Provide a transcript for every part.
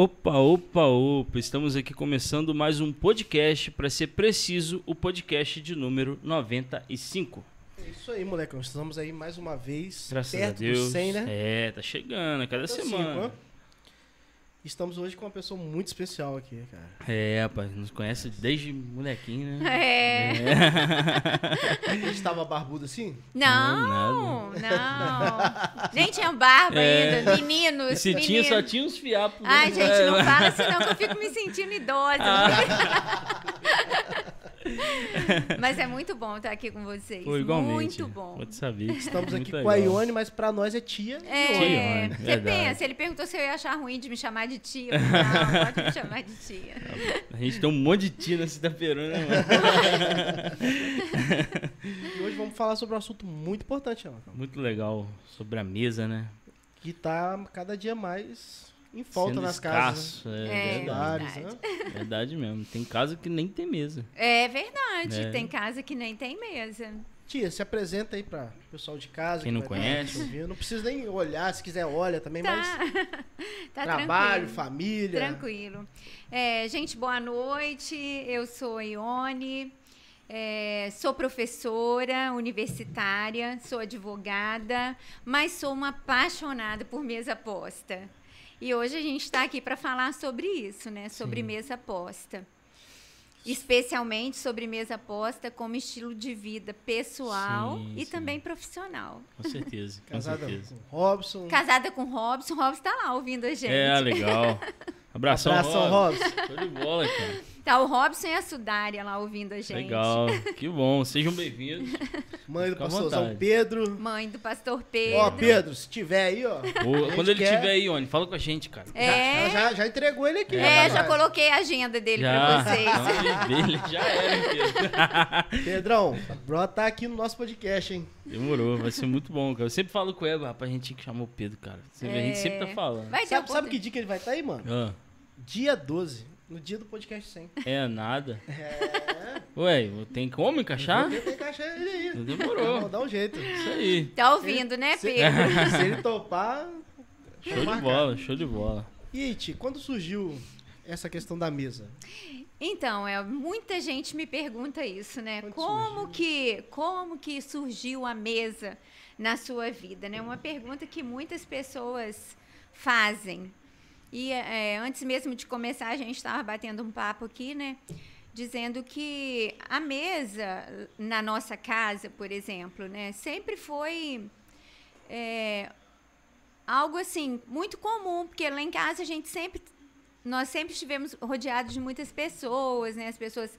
Opa, opa, opa! Estamos aqui começando mais um podcast, para ser preciso, o podcast de número 95. É isso aí, moleque. Nós estamos aí mais uma vez Graças perto a Deus. do 100, né? É, tá chegando, a cada Então, semana. cinco. Estamos hoje com uma pessoa muito especial aqui, cara. É, rapaz, nos conhece desde molequinho, né? É. A gente estava barbudo assim? Não, não. Nem tinha barba É. ainda. Meninos, Esse tinha, meninos. só tinha uns fiapos. né? Ai, gente, não fala assim não, que eu fico me sentindo idosa. Mas é muito bom estar aqui com vocês. Pô, igualmente. Muito bom. Pode saber. Estamos Muito aqui com a. Ione, mas pra nós é tia. É, Ione, você verdade. pensa, ele perguntou se eu ia achar ruim de me chamar de tia. Eu falei, Não, pode me chamar de tia. A gente tem um monte de tia nesse Itaperuna, né, mano? E hoje vamos falar sobre um assunto muito importante, ó, Muito legal sobre a mesa, né? que tá cada dia mais em falta Sendo nas casas. escasso, É, É. verdade. Lares, verdade. né? Verdade mesmo. Tem casa que nem tem mesa. É verdade, É. tem casa que nem tem mesa. Tia, se apresenta aí pra pessoal de casa. Quem que não estar conhece. Não precisa nem olhar, se quiser olha também, Tá, mas tá trabalho, tranquilo. família. Tranquilo. É, gente, boa noite. Eu sou a Ione. é, sou professora universitária, sou advogada, mas sou uma apaixonada por mesa aposta. E hoje a gente está aqui para falar sobre isso, né? Sobre Sim. mesa aposta. Especialmente sobre mesa aposta como estilo de vida pessoal Sim, e sim. também profissional. Com certeza. Com Casada certeza. com Robson. Casada com Robson, Robson está lá ouvindo a gente. É, legal. Abração, Abração, Rob. Robson. Show de bola, cara. Tá o Robson e a Sudária lá ouvindo a gente. Legal. Que bom. Sejam bem-vindos. Mãe do Fica pastorzão vontade. Pedro. Mãe do pastor Pedro. Ó, Pedro, se tiver aí, ó. Ô, Quando ele quer- estiver aí, Oni, fala com a gente, cara. É, Já, já, já entregou ele aqui. é, já coloquei a agenda dele Já. pra vocês. Então, ele já era, Pedro. Pedrão, brota tá aqui no nosso podcast, hein? Demorou. Vai ser muito bom, cara. Eu sempre falo com o Eva, rapaz, a gente tinha que chamar o Pedro, cara. Você vê, A gente sempre tá falando. Vai Sabe, sabe que dia que ele vai estar aí, mano? Ah, Dia 12, no dia do podcast 100. é nada. É. Ué, tem como encaixar? Vou tentar encaixar ele aí. Demorou. Vou dar um jeito. Isso aí. Tá ouvindo, né, Se, Pedro? se ele topar. Show de marcar. bola, show de bola. E aí, Ti, quando surgiu essa questão da mesa? Então, é, muita gente me pergunta isso, né? Quando Como surgiu? que, como que surgiu a mesa na sua vida, né? Uma pergunta que muitas pessoas fazem. E é, antes mesmo de começar, a gente estava batendo um papo aqui, né? Dizendo que a mesa na nossa casa, por exemplo, né? Sempre foi é, algo assim muito comum, porque lá em casa a gente sempre nós sempre estivemos rodeados de muitas pessoas, né? As pessoas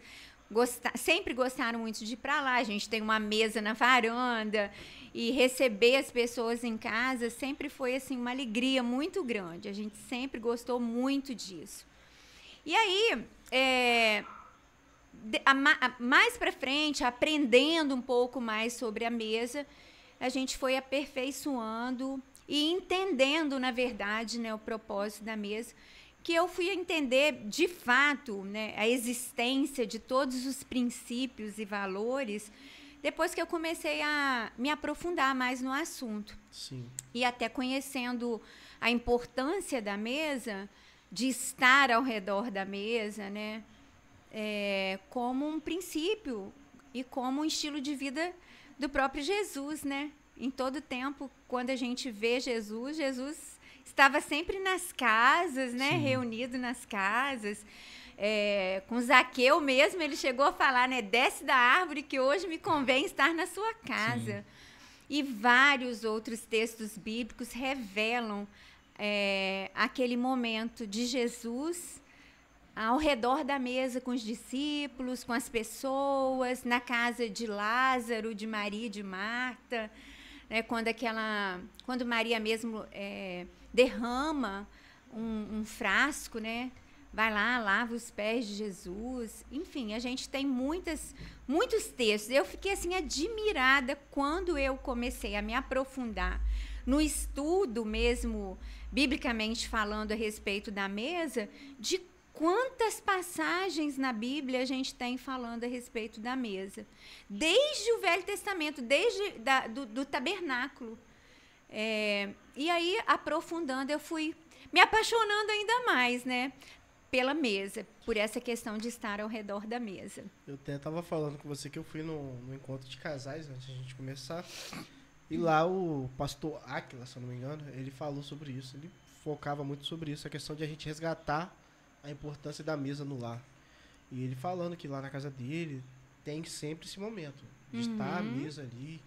gosta sempre gostaram muito de ir para lá. A gente tem uma mesa na varanda e receber as pessoas em casa sempre foi assim uma alegria muito grande. A gente sempre gostou muito disso. E aí, é, a a- mais para frente, aprendendo um pouco mais sobre a mesa, a gente foi aperfeiçoando e entendendo, na verdade, né, o propósito da mesa, que eu fui entender de fato né, a existência de todos os princípios e valores depois que eu comecei a me aprofundar mais no assunto Sim. e até conhecendo a importância da mesa, de estar ao redor da mesa, né? É, como um princípio e como um estilo de vida do próprio Jesus, né? Em todo tempo, quando a gente vê Jesus, Jesus estava sempre nas casas, né? Reunido nas casas. É, com Zaqueu mesmo, ele chegou a falar, né? Desce da árvore que hoje me convém estar na sua casa. E vários outros textos bíblicos revelam é, aquele momento de Jesus ao redor da mesa com os discípulos, com as pessoas, na casa de Lázaro, de Maria e de Marta, né, quando aquela, quando Maria mesmo é, derrama um, um frasco, né, vai lá, lava os pés de Jesus. Enfim, a gente tem muitas, muitos textos. Eu fiquei assim admirada quando eu comecei a me aprofundar no estudo mesmo, biblicamente falando a respeito da mesa, de quantas passagens na Bíblia a gente tem falando a respeito da mesa. Desde o Velho Testamento, desde da, do, do tabernáculo. É, e aí, aprofundando, eu fui me apaixonando ainda mais, né? Pela mesa, por essa questão de estar ao redor da mesa. Eu até tava falando com você que eu fui no, no encontro de casais antes de a gente começar. E lá o pastor Aquila, se eu não me engano, ele falou sobre isso. Ele focava muito sobre isso, a questão de a gente resgatar a importância da mesa no lar. E ele falando que lá na casa dele tem sempre esse momento de Uhum. estar à mesa ali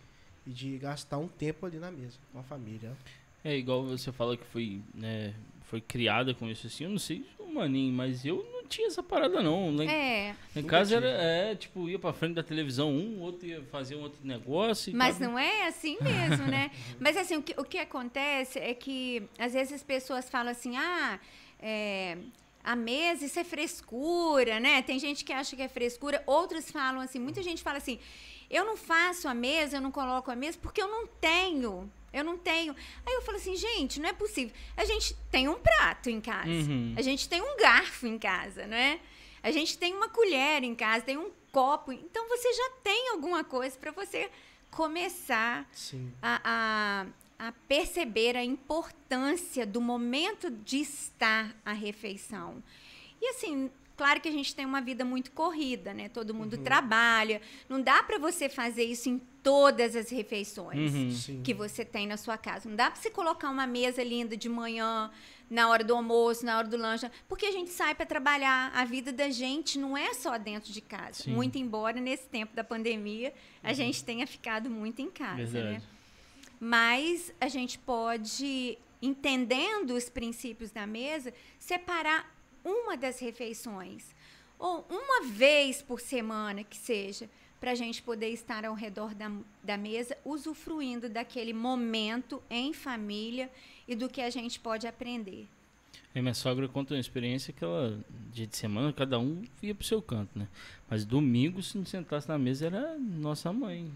e de gastar um tempo ali na mesa com a família. É igual você fala que foi, né, foi criada com isso assim, eu não sei maninho, mas eu não tinha essa parada não. Lá em, É, em casa era, é, tipo, ia pra frente da televisão um, o outro ia fazer um outro negócio. Mas cada- não é assim mesmo, né? Mas assim, o que, o que acontece é que às vezes as pessoas falam assim, ah, é, a mesa, isso é frescura, né? Tem gente que acha que é frescura, outros falam assim, muita gente fala assim, eu não faço a mesa, eu não coloco a mesa porque eu não tenho. Eu não tenho. Aí eu falo assim, gente, não é possível. A gente tem um prato em casa. Uhum. A gente tem um garfo em casa, né? A gente tem uma colher em casa, tem um copo. Então você já tem alguma coisa para você começar a, a, a perceber a importância do momento de estar à refeição. E assim, claro que a gente tem uma vida muito corrida, né? Todo mundo trabalha. Não dá para você fazer isso em todas as refeições Uhum. Que você tem na sua casa. Não dá para você colocar uma mesa linda de manhã, na hora do almoço, na hora do lanche, porque a gente sai para trabalhar. A vida da gente não é só dentro de casa. Sim. Muito embora nesse tempo da pandemia a gente tenha ficado muito em casa, né? Verdade. Mas a gente pode, entendendo os princípios da mesa, separar uma das refeições, ou uma vez por semana que seja, para a gente poder estar ao redor da, da mesa, usufruindo daquele momento em família e do que a gente pode aprender. E minha sogra conta uma experiência que ela, dia de semana, cada um ia pro seu canto, né? Mas domingo, se não sentasse na mesa, era nossa mãe.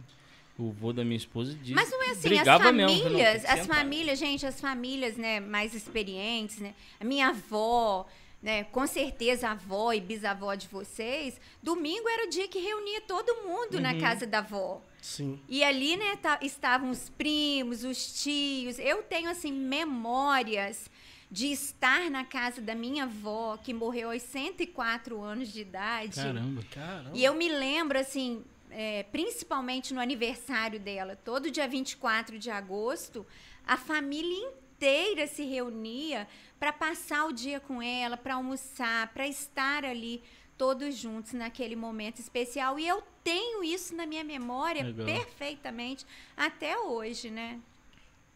O vô da minha esposa disse. Mas não é assim, as mesmo, falou, "Não, tem famílias, que as sentar." famílias, gente, as famílias, né, mais experientes, né? A minha avó, né, com certeza a avó e bisavó de vocês, domingo era o dia que reunia todo mundo na Uhum. casa da avó. Sim. E ali, né, estavam os primos, os tios. Eu tenho, assim, memórias de estar na casa da minha avó, que morreu aos 104 anos de idade. Caramba. Caramba. E eu me lembro, assim, é, principalmente no aniversário dela, todo dia 24 de agosto, a família inteira se reunia para passar o dia com ela, para almoçar, para estar ali todos juntos naquele momento especial. E eu tenho isso na minha memória Legal. perfeitamente até hoje, né?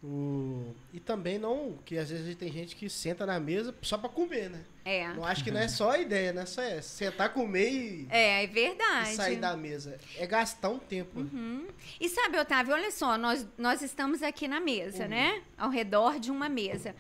O... E também não, que às vezes tem gente que senta na mesa só pra comer, né? É. Não acho que não é só a ideia, né? Só é sentar, comer e, É, é e verdade. sair da mesa. É gastar um tempo. Uhum. E sabe, Otávio, olha só, nós, nós estamos aqui na mesa, Uhum. né? Ao redor de uma mesa.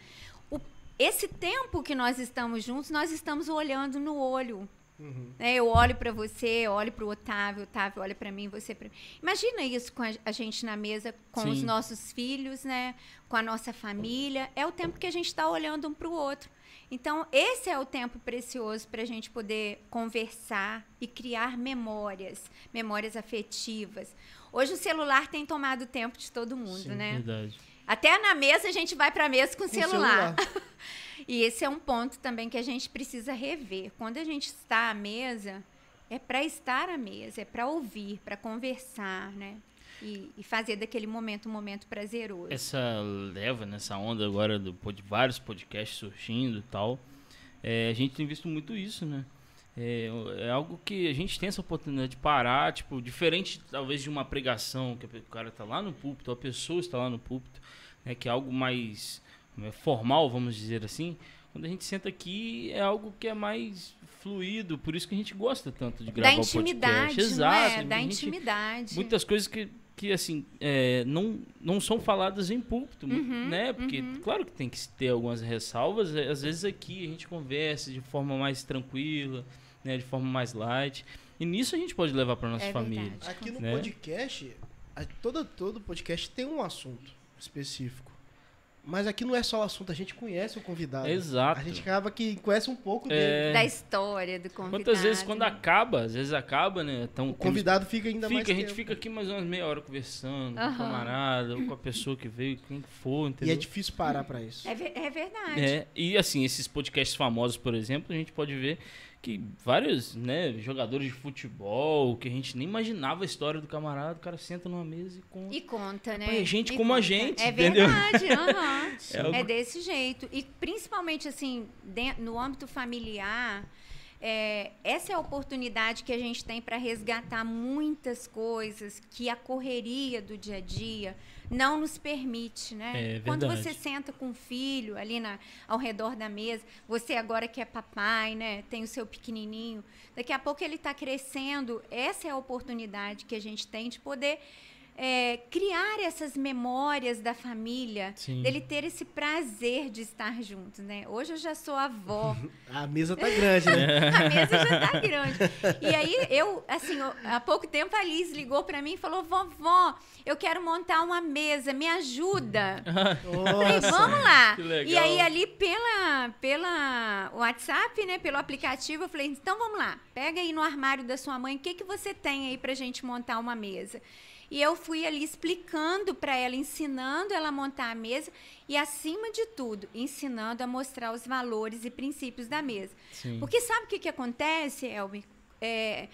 O- esse tempo que nós estamos juntos, nós estamos olhando no olho. Uhum. né? Eu olho para você, olho para o Otávio, Otávio olha para mim, você para mim. Imagina isso com a, a gente na mesa, com os Sim. nossos filhos, né? Com a nossa família. É o tempo que a gente está olhando um para o outro. Então, esse é o tempo precioso para a gente poder conversar e criar memórias, memórias afetivas. Hoje o celular tem tomado o tempo de todo mundo, Sim, né? Verdade. Até na mesa a gente vai para a mesa com o Com celular. E esse é um ponto também que a gente precisa rever. Quando a gente está à mesa, é para estar à mesa, é para ouvir, para conversar, né? E, e fazer daquele momento um momento prazeroso. Essa leva, nessa onda agora do, de vários podcasts surgindo e tal, é, a gente tem visto muito isso, né? É, é algo que a gente tem essa oportunidade de parar, tipo, diferente talvez de uma pregação, que o cara tá lá no púlpito, a pessoa está lá no púlpito, né, que é algo mais formal, vamos dizer assim. Quando a gente senta aqui, é algo que é mais fluido, por isso que a gente gosta tanto de gravar da o intimidade, podcast. não Exato. é? Da gente- intimidade. muitas coisas que, que assim, é, não, não são faladas em púlpito, Uhum, né? Porque, claro que tem que ter algumas ressalvas, é, às vezes aqui a gente conversa de forma mais tranquila, né? De forma mais light. E nisso a gente pode levar para nossa É família. verdade. Aqui no Né? podcast, todo, todo podcast tem um assunto específico. Mas aqui não é só o assunto, a gente conhece o convidado. Exato. A gente acaba que conhece um pouco dele. É. Da história do convidado. Quantas vezes quando acaba, às vezes acaba, né? Então, O convidado fica ainda fica, mais a gente tempo. fica aqui mais umas meia hora conversando com Aham. o camarada, ou com a pessoa que veio, quem for, E entendeu? é difícil parar pra isso. É, é verdade. É, e assim, esses podcasts famosos, por exemplo, a gente pode ver que vários, né, jogadores de futebol, que a gente nem imaginava a história do camarada, o cara senta numa mesa e conta. E conta, né? É gente E como a conta. gente, É entendeu? verdade, aham. É é, algo- desse jeito. E principalmente, assim, no âmbito familiar, é, essa é a oportunidade que a gente tem para resgatar muitas coisas que a correria do dia a dia não nos permite, né? É Quando você senta com o filho ali na, ao redor da mesa, você agora que é papai, né? Tem o seu pequenininho, daqui a pouco ele está crescendo. Essa é a oportunidade que a gente tem de poder é, criar essas memórias da família, Sim. dele ter esse prazer de estar juntos, né? Hoje eu já sou avó, A mesa tá grande, né? a mesa já tá grande. E aí eu, assim, eu- há pouco tempo a Liz ligou para mim e falou: "Vovó, eu quero montar uma mesa, me ajuda". Falei, vamos lá. E aí ali pela pela WhatsApp, né, pelo aplicativo, eu falei: "Então vamos lá. Pega aí no armário da sua mãe, o que que você tem aí pra gente montar uma mesa?" E eu fui ali explicando para ela, ensinando ela a montar a mesa e acima de tudo, ensinando a mostrar os valores e princípios da mesa. Sim. Porque sabe o que, que acontece, Elber? É,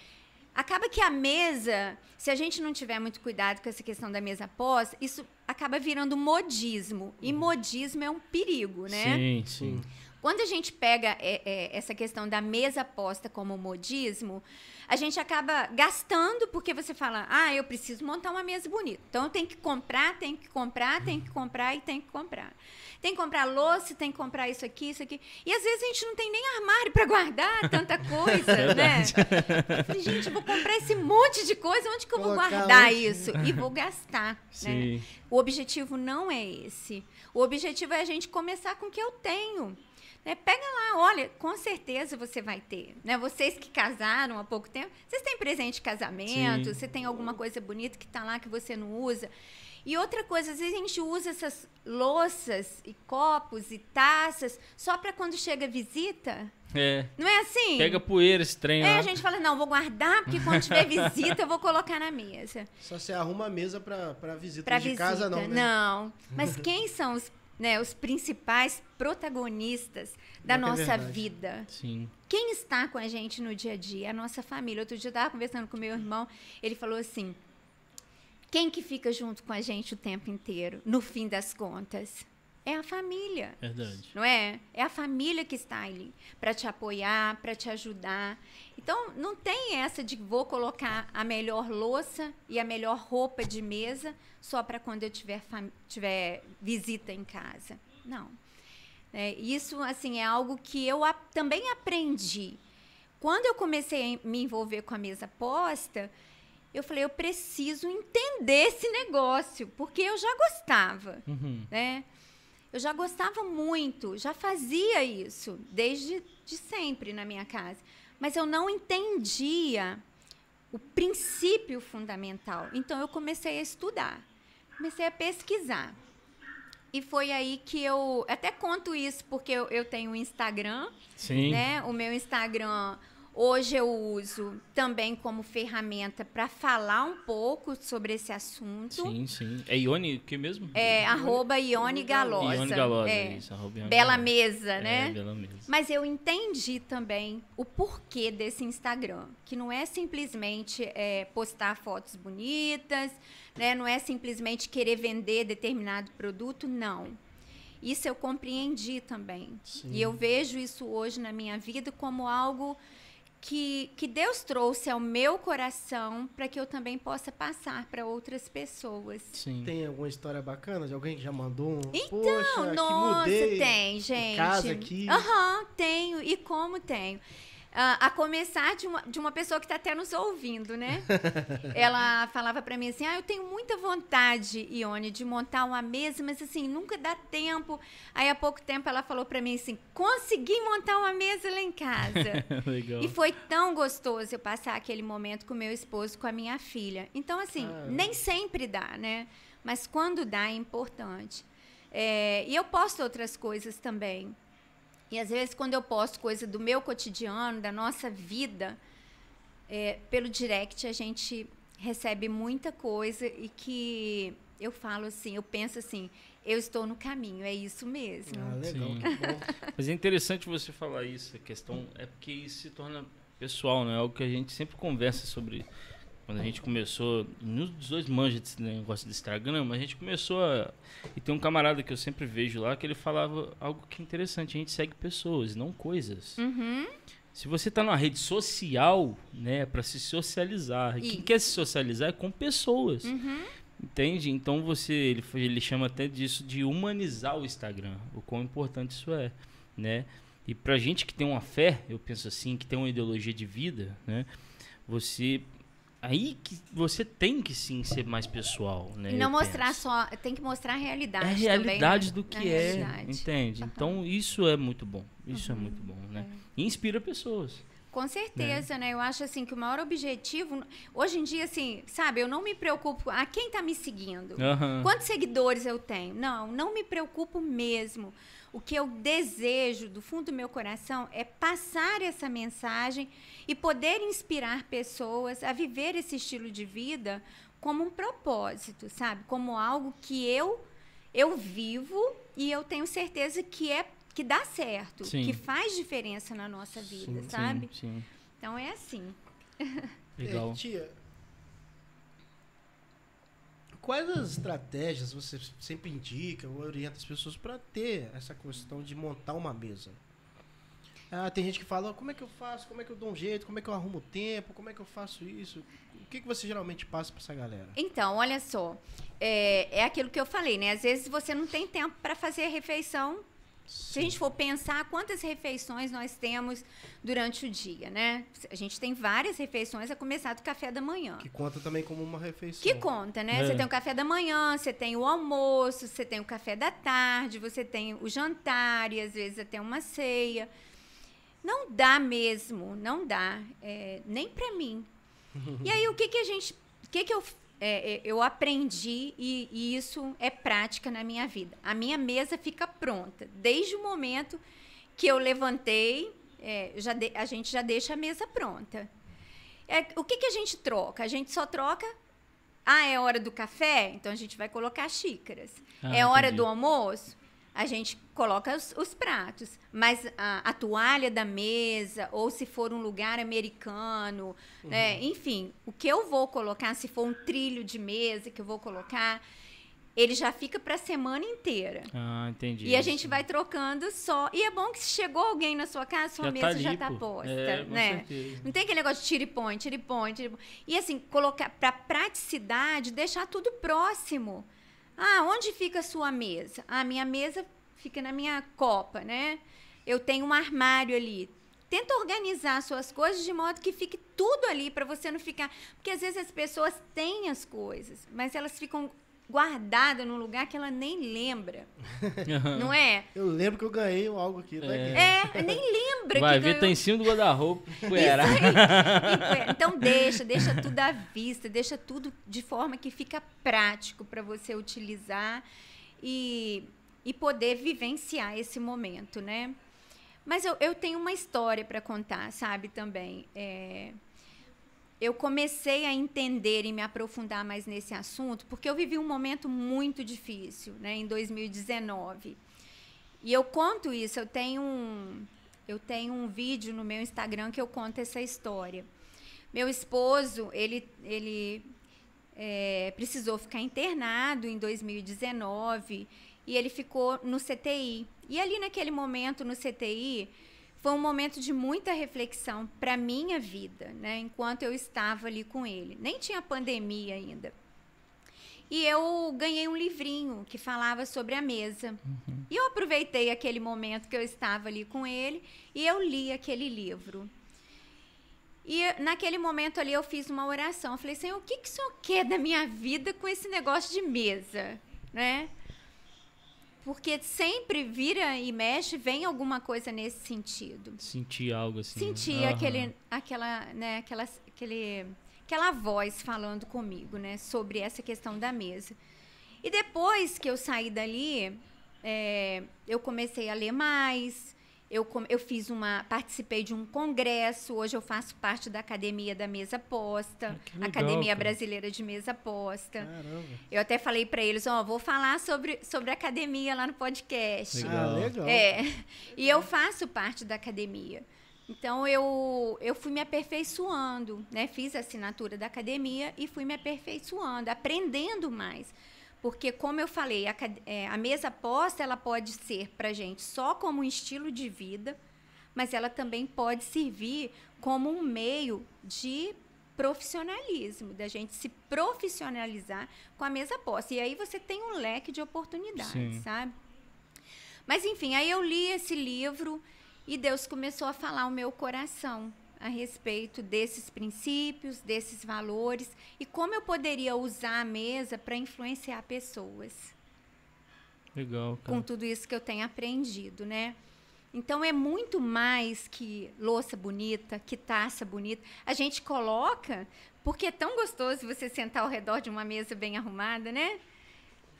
acaba que a mesa, se a gente não tiver muito cuidado com essa questão da mesa pós, isso acaba virando modismo. E modismo é um perigo, né? Sim, sim. Quando a gente pega é, é, essa questão da mesa posta como modismo, a gente acaba gastando porque você fala, ah, eu preciso montar uma mesa bonita. Então eu tenho que comprar, tenho que comprar, tenho que comprar e tenho que comprar. Tem que comprar louça, tem que comprar isso aqui, isso aqui. E às vezes a gente não tem nem armário para guardar tanta coisa, né? Eu falei, gente, eu vou comprar esse monte de coisa, onde que eu vou Colocar guardar isso? E vou gastar, né? Sim. O objetivo não é esse. O objetivo é a gente começar com o que eu tenho. Né? Pega lá, olha, com certeza você vai ter. Né? Vocês que casaram há pouco tempo, vocês têm presente de casamento, Sim. você tem alguma coisa bonita que está lá que você não usa. E outra coisa, às vezes a gente usa essas louças e copos e taças só para quando chega visita. É. Não é assim? Pega poeira esse trem É, lá. a gente fala, não, vou guardar, porque quando tiver visita eu vou colocar na mesa. Só você arruma a mesa pra, pra visita Para de visita. casa, não, né? Não. Mas quem são os, né, os principais protagonistas da é nossa vida? Sim. Quem está com a gente no dia a dia? A nossa família. Outro dia eu estava conversando com meu irmão, ele falou assim: quem que fica junto com a gente o tempo inteiro, no fim das contas? É a família Verdade. não é? É a família que está ali para te apoiar, para te ajudar. Então, não tem essa de vou colocar a melhor louça e a melhor roupa de mesa só para quando eu tiver, tiver visita em casa. Não. É, isso, assim, é algo que eu também aprendi. Quando eu comecei a me envolver com a mesa posta, eu falei, eu preciso entender esse negócio, porque eu já gostava Uhum. né? Eu já gostava muito, já fazia isso desde de sempre na minha casa, mas eu não entendia o princípio fundamental. Então eu comecei a estudar, comecei a pesquisar. E foi aí que eu até conto isso porque eu, eu tenho um Instagram, Sim. né? O meu Instagram hoje eu uso também como ferramenta para falar um pouco sobre esse assunto. Sim, sim. É Ione que mesmo? É arroba Ione Galosa. Ione Galosa, É. isso. Arroba Ione Bela Galosa. mesa, né? É, Bela Mesa. Mas eu entendi também o porquê desse Instagram, que não é simplesmente é, postar fotos bonitas, né? não é simplesmente querer vender determinado produto, não. Isso eu compreendi também. Sim. E eu vejo isso hoje na minha vida como algo que, que Deus trouxe ao meu coração para que eu também possa passar para outras pessoas. Sim. Tem alguma história bacana de alguém que já mandou um? Então, Poxa, nossa, que mudei. tem, gente. casa aqui. Aham, tenho. E como tenho? Ah, a começar de uma, de uma pessoa que está até nos ouvindo, né? Ela falava para mim assim: ah, eu tenho muita vontade, Ione, de montar uma mesa, mas assim, nunca dá tempo. Aí há pouco tempo ela falou para mim assim: consegui montar uma mesa lá em casa. Legal. E foi tão gostoso eu passar aquele momento com meu esposo, com a minha filha. Então, assim, Ah. nem sempre dá, né? Mas quando dá, é importante. É, e eu posto outras coisas também. E às vezes, quando eu posto coisa do meu cotidiano, da nossa vida, é, pelo direct a gente recebe muita coisa e que eu falo assim, eu penso assim, eu estou no caminho, é isso mesmo. Ah, legal. Mas é interessante você falar isso, a questão é porque isso se torna pessoal, né? É algo que a gente sempre conversa sobre. Quando a gente começou, nos dois manjas desse negócio do Instagram, mas a gente começou a. E tem um camarada que eu sempre vejo lá que ele falava algo que é interessante: a gente segue pessoas, não coisas. Uhum. Se você tá numa rede social, né, para se socializar. E Quem quer se socializar é com pessoas. Uhum. Entende? Então você, ele, ele chama até disso de humanizar o Instagram, o quão importante isso é, né? E pra gente que tem uma fé, eu penso assim, que tem uma ideologia de vida, né? Você aí que você tem que sim ser mais pessoal, né? E não mostrar penso. só, tem que mostrar a realidade. é a também, realidade né? do que é, realidade. entende? Então isso é muito bom. Isso Uhum. é muito bom, né? É. E inspira pessoas. Com certeza, né? Eu acho assim que o maior objetivo, hoje em dia, assim, sabe, eu não me preocupo a quem tá me seguindo. Aham. Quantos seguidores eu tenho? Não, não me preocupo mesmo. O que eu desejo do fundo do meu coração é passar essa mensagem e poder inspirar pessoas a viver esse estilo de vida como um propósito, sabe? Como algo que eu eu vivo e eu tenho certeza que é que dá certo, Sim. que faz diferença na nossa vida, Sim, sabe? Sim, Então é assim. Legal. É, tia, quais as estratégias você sempre indica ou orienta as pessoas para ter essa questão de montar uma mesa? Ah, tem gente que fala, como é que eu faço? Como é que eu dou um jeito? Como é que eu arrumo tempo? Como é que eu faço isso? O que, que você geralmente passa para essa galera? Então, olha só, é, é aquilo que eu falei, né? Às vezes você não tem tempo para fazer a refeição. Se a gente for pensar quantas refeições nós temos durante o dia, né? A gente tem várias refeições, a começar do café da manhã. Que conta também como uma refeição. Que conta, né? É. Você tem o café da manhã, você tem o almoço, você tem o café da tarde, você tem o jantar e às vezes até uma ceia. Não dá mesmo, não dá, é, nem para mim. E aí o que que a gente, o que que eu é, é, eu aprendi e, e isso é prática na minha vida. A minha mesa fica pronta desde o momento que eu levantei, é, já de- a gente já deixa a mesa pronta. É, o que, que a gente troca? A gente só troca. Ah, é hora do café? Então a gente vai colocar xícaras. Ah, é hora entendi. do almoço? A gente coloca os, os pratos. Mas a, a toalha da mesa, ou se for um lugar americano, né? enfim, o que eu vou colocar, se for um trilho de mesa que eu vou colocar, ele já fica para a semana inteira. Ah, entendi. E a gente vai trocando só. E é bom que se chegou alguém na sua casa, sua Já mesa tá já tá pô. posta, É, né? Não tem aquele negócio de tira e põe, e e põe. E assim, colocar para praticidade, deixar tudo próximo. Ah, onde fica a sua mesa? Ah, minha mesa fica na minha copa, né? Eu tenho um armário ali. Tenta organizar suas coisas de modo que fique tudo ali para você não ficar, porque às vezes as pessoas têm as coisas, mas elas ficam guardadas num lugar que ela nem lembra, não é? Eu lembro que eu ganhei algo aqui. Tá É. aqui. É, nem lembra Vai que ver, ganhou. tá em cima do guarda-roupa. poeira. Então deixa, deixa tudo à vista, deixa tudo de forma que fica prático para você utilizar e, e poder vivenciar esse momento, né? Mas eu, eu tenho uma história para contar, sabe, também. É, eu comecei a entender e me aprofundar mais nesse assunto porque eu vivi um momento muito difícil, né, em 2019. E eu conto isso, eu tenho um, eu tenho um vídeo no meu Instagram que eu conto essa história. Meu esposo, ele, ele é, precisou ficar internado em 2019 e ele ficou no CTI. E ali naquele momento no CTI foi um momento de muita reflexão para minha vida, né? Enquanto eu estava ali com ele, nem tinha pandemia ainda. E eu ganhei um livrinho que falava sobre a mesa. E eu aproveitei aquele momento que eu estava ali com ele e eu li aquele livro. E naquele momento ali eu fiz uma oração. Eu falei, Senhor, o que, que o Senhor quer da minha vida com esse negócio de mesa? Né? Porque sempre vira e mexe, vem alguma coisa nesse sentido. Sentir algo assim. Sentir Aham. aquele, aquela, né, aquela, aquele, aquela voz falando comigo, né, sobre essa questão da mesa. E depois que eu saí dali, é, eu comecei a ler mais. Eu, eu fiz uma, participei de um congresso. Hoje eu faço parte da academia da mesa posta, ah, legal, academia cara. brasileira de mesa posta. Caramba. Eu até falei para eles, ó, oh, vou falar sobre sobre academia lá no podcast. Legal. Ah, legal. É. E eu faço parte da academia. Então eu, eu fui me aperfeiçoando, né? Fiz a assinatura da academia e fui me aperfeiçoando, aprendendo mais. Porque, como eu falei, a, é, a mesa posta ela pode ser para gente só como um estilo de vida, mas ela também pode servir como um meio de profissionalismo, da gente se profissionalizar com a mesa posta. E aí você tem um leque de oportunidades, Sim. sabe? Mas enfim, aí eu li esse livro e Deus começou a falar o meu coração a respeito desses princípios, desses valores e como eu poderia usar a mesa para influenciar pessoas. Legal, cara. Com tudo isso que eu tenho aprendido, né? Então é muito mais que louça bonita, que taça bonita. A gente coloca porque é tão gostoso você sentar ao redor de uma mesa bem arrumada, né?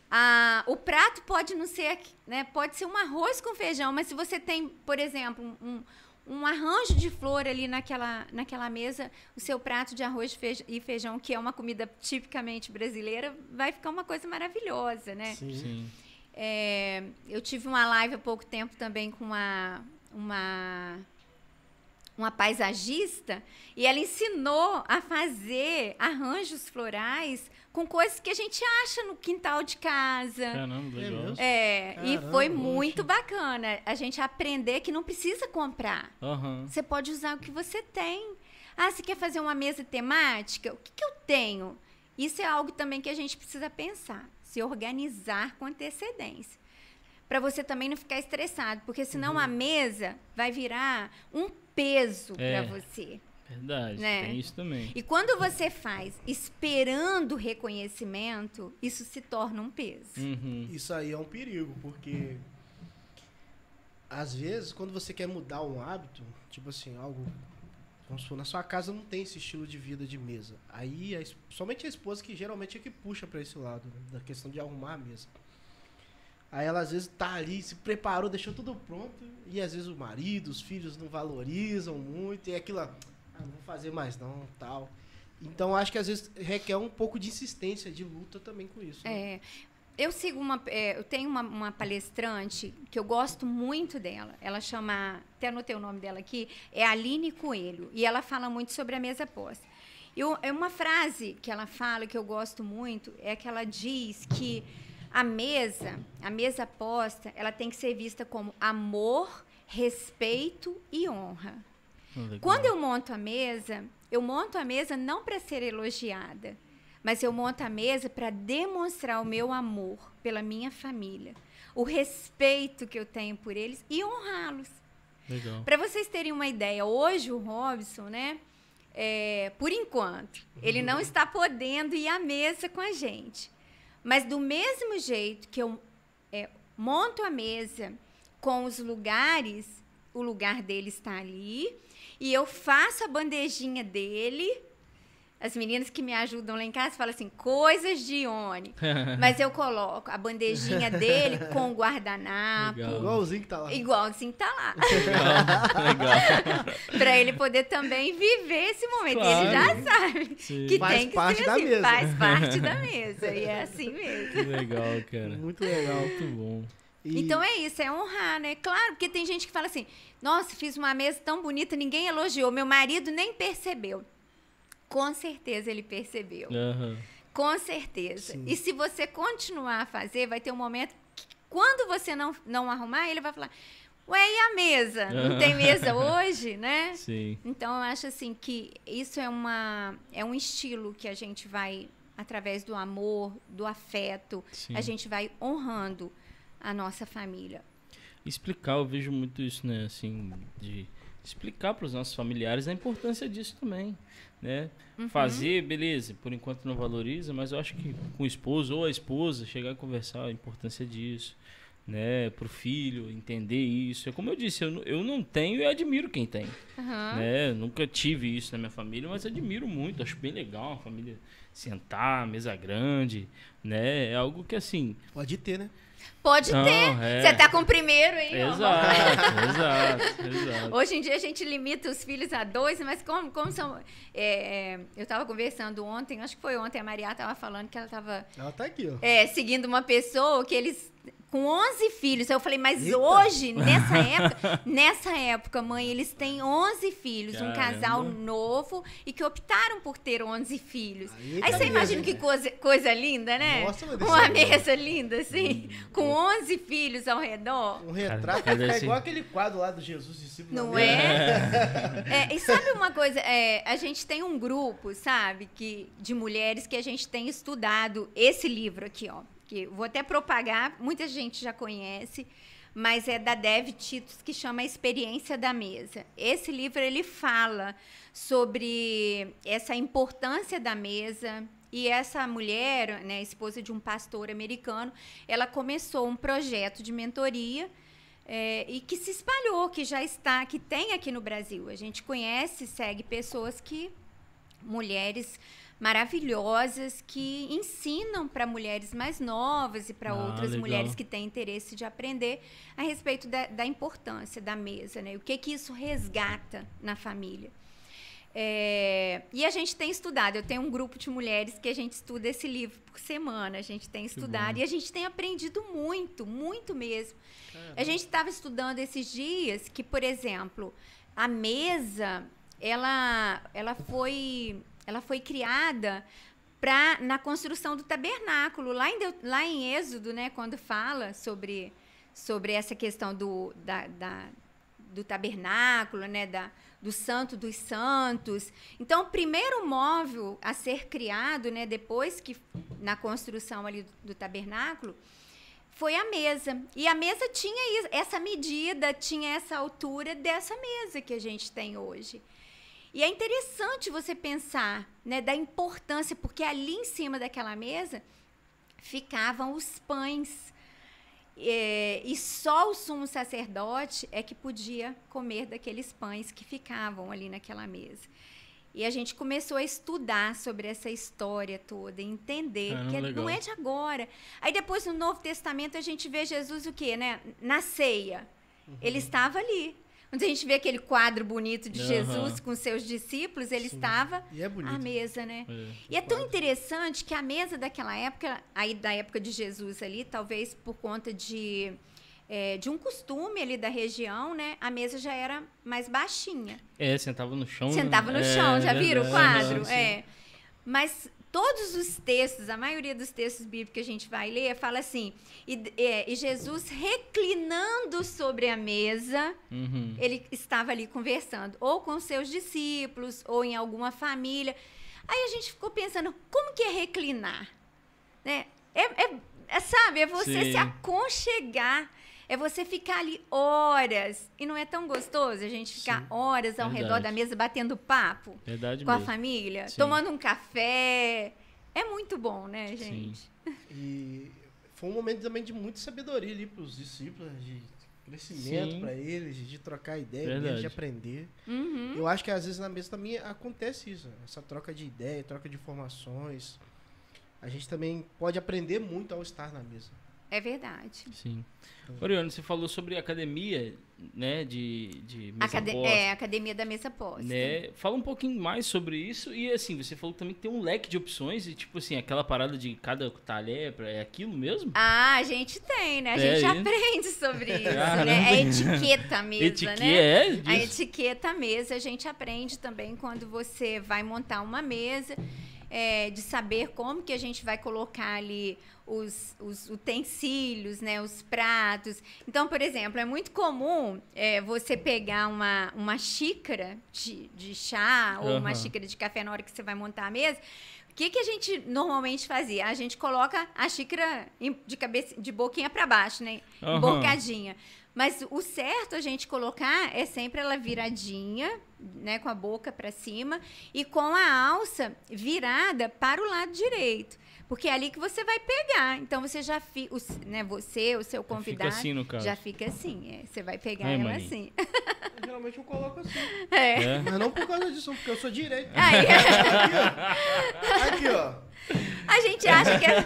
Ah, o prato pode não ser, né? Pode ser um arroz com feijão, mas se você tem, por exemplo, um, um arranjo de flor ali naquela, naquela mesa, o seu prato de arroz e feijão, que é uma comida tipicamente brasileira, vai ficar uma coisa maravilhosa, né? Sim. Sim. É, eu tive uma live há pouco tempo também com uma, uma uma paisagista, e ela ensinou a fazer arranjos florais com coisas que a gente acha no quintal de casa. Caramba, legal. É, Caramba, e foi muito bacana a gente aprender que não precisa comprar. Uhum. Você pode usar o que você tem. Ah, você quer fazer uma mesa temática? O que, que eu tenho? Isso é algo também que a gente precisa pensar, se organizar com antecedência para você também não ficar estressado, porque senão uhum. a mesa vai virar um peso é, para você. Verdade, né? tem isso também. E quando você faz esperando reconhecimento, isso se torna um peso. Uhum. Isso aí é um perigo, porque às vezes quando você quer mudar um hábito, tipo assim, algo Vamos supor, na sua casa não tem esse estilo de vida de mesa. Aí, a, somente a esposa que geralmente é que puxa para esse lado, né? da questão de arrumar a mesa. Aí ela às vezes tá ali, se preparou, deixou tudo pronto. E às vezes o marido, os filhos não valorizam muito. E aquilo, ah, não vou fazer mais não, tal. Então acho que às vezes requer um pouco de insistência, de luta também com isso. Né? É. Eu sigo uma. É, eu tenho uma, uma, palestrante que eu gosto muito dela. Ela chama. Até anotei o nome dela aqui. É Aline Coelho. E ela fala muito sobre a mesa. E é uma frase que ela fala que eu gosto muito é que ela diz que a mesa, a mesa posta, ela tem que ser vista como amor, respeito e honra. Legal. Quando eu monto a mesa, eu monto a mesa não para ser elogiada, mas eu monto a mesa para demonstrar o meu amor pela minha família, o respeito que eu tenho por eles e honrá-los. Para vocês terem uma ideia, hoje o Robson, né? É, por enquanto, ele não está podendo ir à mesa com a gente. Mas do mesmo jeito que eu é, monto a mesa com os lugares, o lugar dele está ali, e eu faço a bandejinha dele as meninas que me ajudam lá em casa falam assim, coisas de Ione. Mas eu coloco a bandejinha dele com o guardanapo. Legal. Igualzinho que tá lá. Igualzinho que tá lá. Legal. Legal. pra ele poder também viver esse momento. Claro. Ele já sabe Sim. que faz tem que parte ser da assim. Mesa. Faz parte da mesa. E é assim mesmo. Que legal, cara. Muito legal. Muito bom. E... Então é isso, é honrar, né? Claro, porque tem gente que fala assim: nossa, fiz uma mesa tão bonita, ninguém elogiou, meu marido nem percebeu. Com certeza ele percebeu. Uhum. Com certeza. Sim. E se você continuar a fazer, vai ter um momento que, quando você não, não arrumar, ele vai falar: Ué, e a mesa? Não tem mesa hoje, né? Sim. Então, eu acho assim que isso é, uma, é um estilo que a gente vai, através do amor, do afeto, Sim. a gente vai honrando a nossa família. Explicar, eu vejo muito isso, né? Assim, de explicar para os nossos familiares a importância disso também né? Uhum. Fazer, beleza, por enquanto não valoriza, mas eu acho que com o esposo ou a esposa chegar a conversar a importância disso, né? Pro filho entender isso. É como eu disse, eu, eu não tenho e admiro quem tem, uhum. né? Nunca tive isso na minha família, mas admiro muito, acho bem legal uma família sentar, mesa grande, né? É algo que assim... Pode ter, né? Pode Não, ter. é. Você tá com o primeiro aí, ó. Exato, exato, exato. Hoje em dia a gente limita os filhos a dois, mas como, como são. é, é, eu estava conversando ontem, acho que foi ontem, a Maria estava falando que ela estava Ela tá aqui, ó. é, seguindo uma pessoa que eles. Com 11 filhos. Eu falei, mas Eita. hoje, nessa época, nessa época, mãe, eles têm 11 filhos. Um Caramba. casal novo e que optaram por ter 11 filhos. Aí Aí tá você mesmo, imagina que né? coisa, coisa linda, né? Nossa, Uma mesa linda, assim, com 11 filhos ao redor. Um retrato Cara, vai ficar desse- igual aquele quadro lá do Jesus discípulo. Não é? É, e sabe uma coisa? É, a gente tem um grupo, sabe, que, de mulheres que a gente tem estudado esse livro aqui, ó. Que vou até propagar, muita gente já conhece, mas é da Dev Titus que chama Experiência da Mesa. Esse livro ele fala sobre essa importância da mesa. E essa mulher, né, esposa de um pastor americano, ela começou um projeto de mentoria é, e que se espalhou, que já está, que tem aqui no Brasil. A gente conhece, segue pessoas que mulheres maravilhosas que ensinam para mulheres mais novas e para Ah, outras legal. mulheres que têm interesse de aprender a respeito da, da importância da mesa, né? O que que isso resgata na família. É, e a gente tem estudado. Eu tenho um grupo de mulheres que a gente estuda esse livro por semana. A gente tem estudado bom. e a gente tem aprendido muito, muito mesmo. A gente estava estudando esses dias que, por exemplo, a mesa, ela, ela foi, ela foi criada pra, na construção do tabernáculo. Lá em, lá em Êxodo, né, quando fala sobre, sobre essa questão do, da, da- do tabernáculo, né, da, do santo dos santos. Então, o primeiro móvel a ser criado, né, depois que na construção ali do, tabernáculo, foi a mesa. E a mesa tinha essa medida, tinha essa altura dessa mesa que a gente tem hoje. E é interessante você pensar né, da importância, porque ali em cima daquela mesa ficavam os pães. É, e só o sumo sacerdote é que podia comer daqueles pães que ficavam ali naquela mesa. E a gente começou a estudar sobre essa história toda, entender Caramba, que é- legal. não é de agora. Aí depois no Novo Testamento a gente vê Jesus o quê, né? Na ceia. Ele estava ali. Quando a gente vê aquele quadro bonito de Aham. Jesus com seus discípulos, ele Sim. estava é à mesa, né? É. E é tão interessante que a mesa daquela época, aí da época de Jesus ali, talvez por conta de, é, de um costume ali da região, né? A mesa já era mais baixinha. É, sentava no chão. né? Sentava no É, chão, já viram o quadro? É. Mas todos os textos, a maioria dos textos bíblicos que a gente vai ler, fala assim: e, é, e Jesus reclinando sobre a mesa, Uhum. ele estava ali conversando, ou com seus discípulos, ou em alguma família. Aí a gente ficou pensando, como que é reclinar? Né? É, é- é, sabe, é você Sim. se aconchegar, é você ficar ali horas. E não é tão gostoso a gente ficar Sim, horas ao redor verdade. da mesa batendo papo Verdade com a mesmo. família, Sim. tomando um café. É muito bom, né, Sim. gente? E foi um momento também de muita sabedoria ali para os discípulos, de crescimento Sim. para eles, de trocar ideia, de aprender. Uhum. Eu acho que às vezes na mesa também acontece isso, essa troca de ideia, troca de informações. A gente também pode aprender muito ao estar na mesa. É verdade. Sim. Orione, você falou sobre academia, né, de, de mesa Acade- posta, é, Academia da Mesa Posta. né? Fala um pouquinho mais sobre isso e assim, você falou também que tem um leque de opções e tipo assim, aquela parada de cada talher é aquilo mesmo? Ah, a gente tem, né? A É gente isso? aprende sobre isso, Caramba. né? É etiqueta mesa, Etiqueta, né? é A disso. etiqueta mesa a gente aprende também quando você vai montar uma mesa, é, de saber como que a gente vai colocar ali os, os utensílios, né, os pratos. Então, por exemplo, é muito comum é, você pegar uma, uma xícara de, de chá ou uma xícara de café na hora que você vai montar a mesa. O que, que a gente normalmente fazia? A gente coloca a xícara de, cabeça, de boquinha para baixo, né? Aham. Emborcadinha. Mas o certo a gente colocar é sempre ela viradinha, né, com a boca para cima e com a alça virada para o lado direito, porque é ali que você vai pegar. Então você já fica, né, você, o seu Fica convidado, assim no caso. já fica assim, é, você vai pegar Ai, ela maninho. assim. Geralmente eu coloco assim. É. É. Mas não por causa disso, porque eu sou direito. Aí, Aqui, ó. A gente acha que é.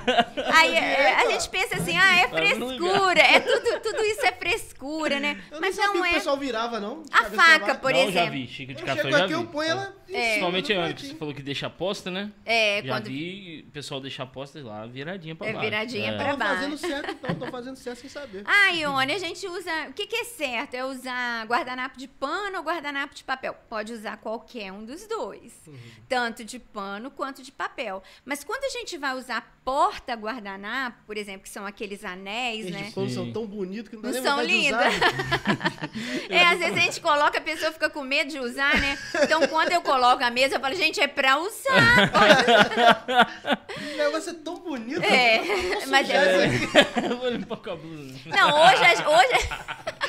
Aí é, a gente pensa assim, ah, é frescura. É tudo, tudo isso é frescura, né? Eu Mas não não que o é. pessoal virava, não. A faca, por não, exemplo. já vi. Xícara de Eu café chego eu já aqui, vi. eu ponho ela... É. Principalmente no a que você falou que deixa aposta, né? É, já quando. vi o pessoal deixar aposta lá viradinha pra É, baixo. viradinha pra Tô baixo. fazendo certo, então. Tô fazendo certo sem saber. Ah, Ione, a gente usa. O que, que é certo? É usar guardanapo de pano ou guardanapo de papel? Pode usar qualquer um dos dois. Uhum. Tanto de pano quanto de papel. Mas quando a gente vai usar porta-guardanapo, por exemplo, que são aqueles anéis, Eles né? são tão bonitos que não Não são lindos? usar. É, às vezes a gente coloca, a pessoa fica com medo de usar, né? Então, quando eu coloco a mesa, eu falo, gente, é pra usar. O negócio é tão bonito. É, mas é, vou limpar com a blusa. Não, hoje, a- hoje,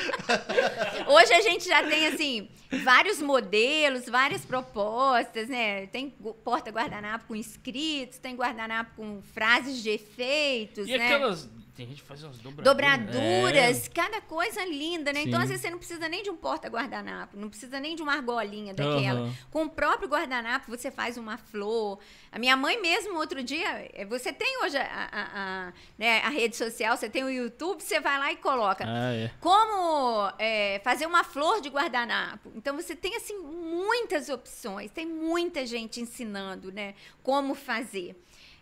hoje a gente já tem, assim, vários modelos, várias propostas, né? Tem gu- porta-guardanapo com escritos, tem guardanapo com frases de efeitos, E né? aquelas. Tem gente que faz umas dobraduras. Dobraduras, cada coisa linda, né? Então, Sim. às vezes, você não precisa nem de um porta-guardanapo, não precisa nem de uma argolinha daquela. Aham. Com o próprio guardanapo, você faz uma flor. A minha mãe mesmo, outro dia, eh, você tem hoje a, a- a, né, a rede social, você tem o YouTube, você vai lá e coloca. Ah, é. Como é, fazer uma flor de guardanapo. Então você tem assim muitas opções, tem muita gente ensinando, né? Como fazer.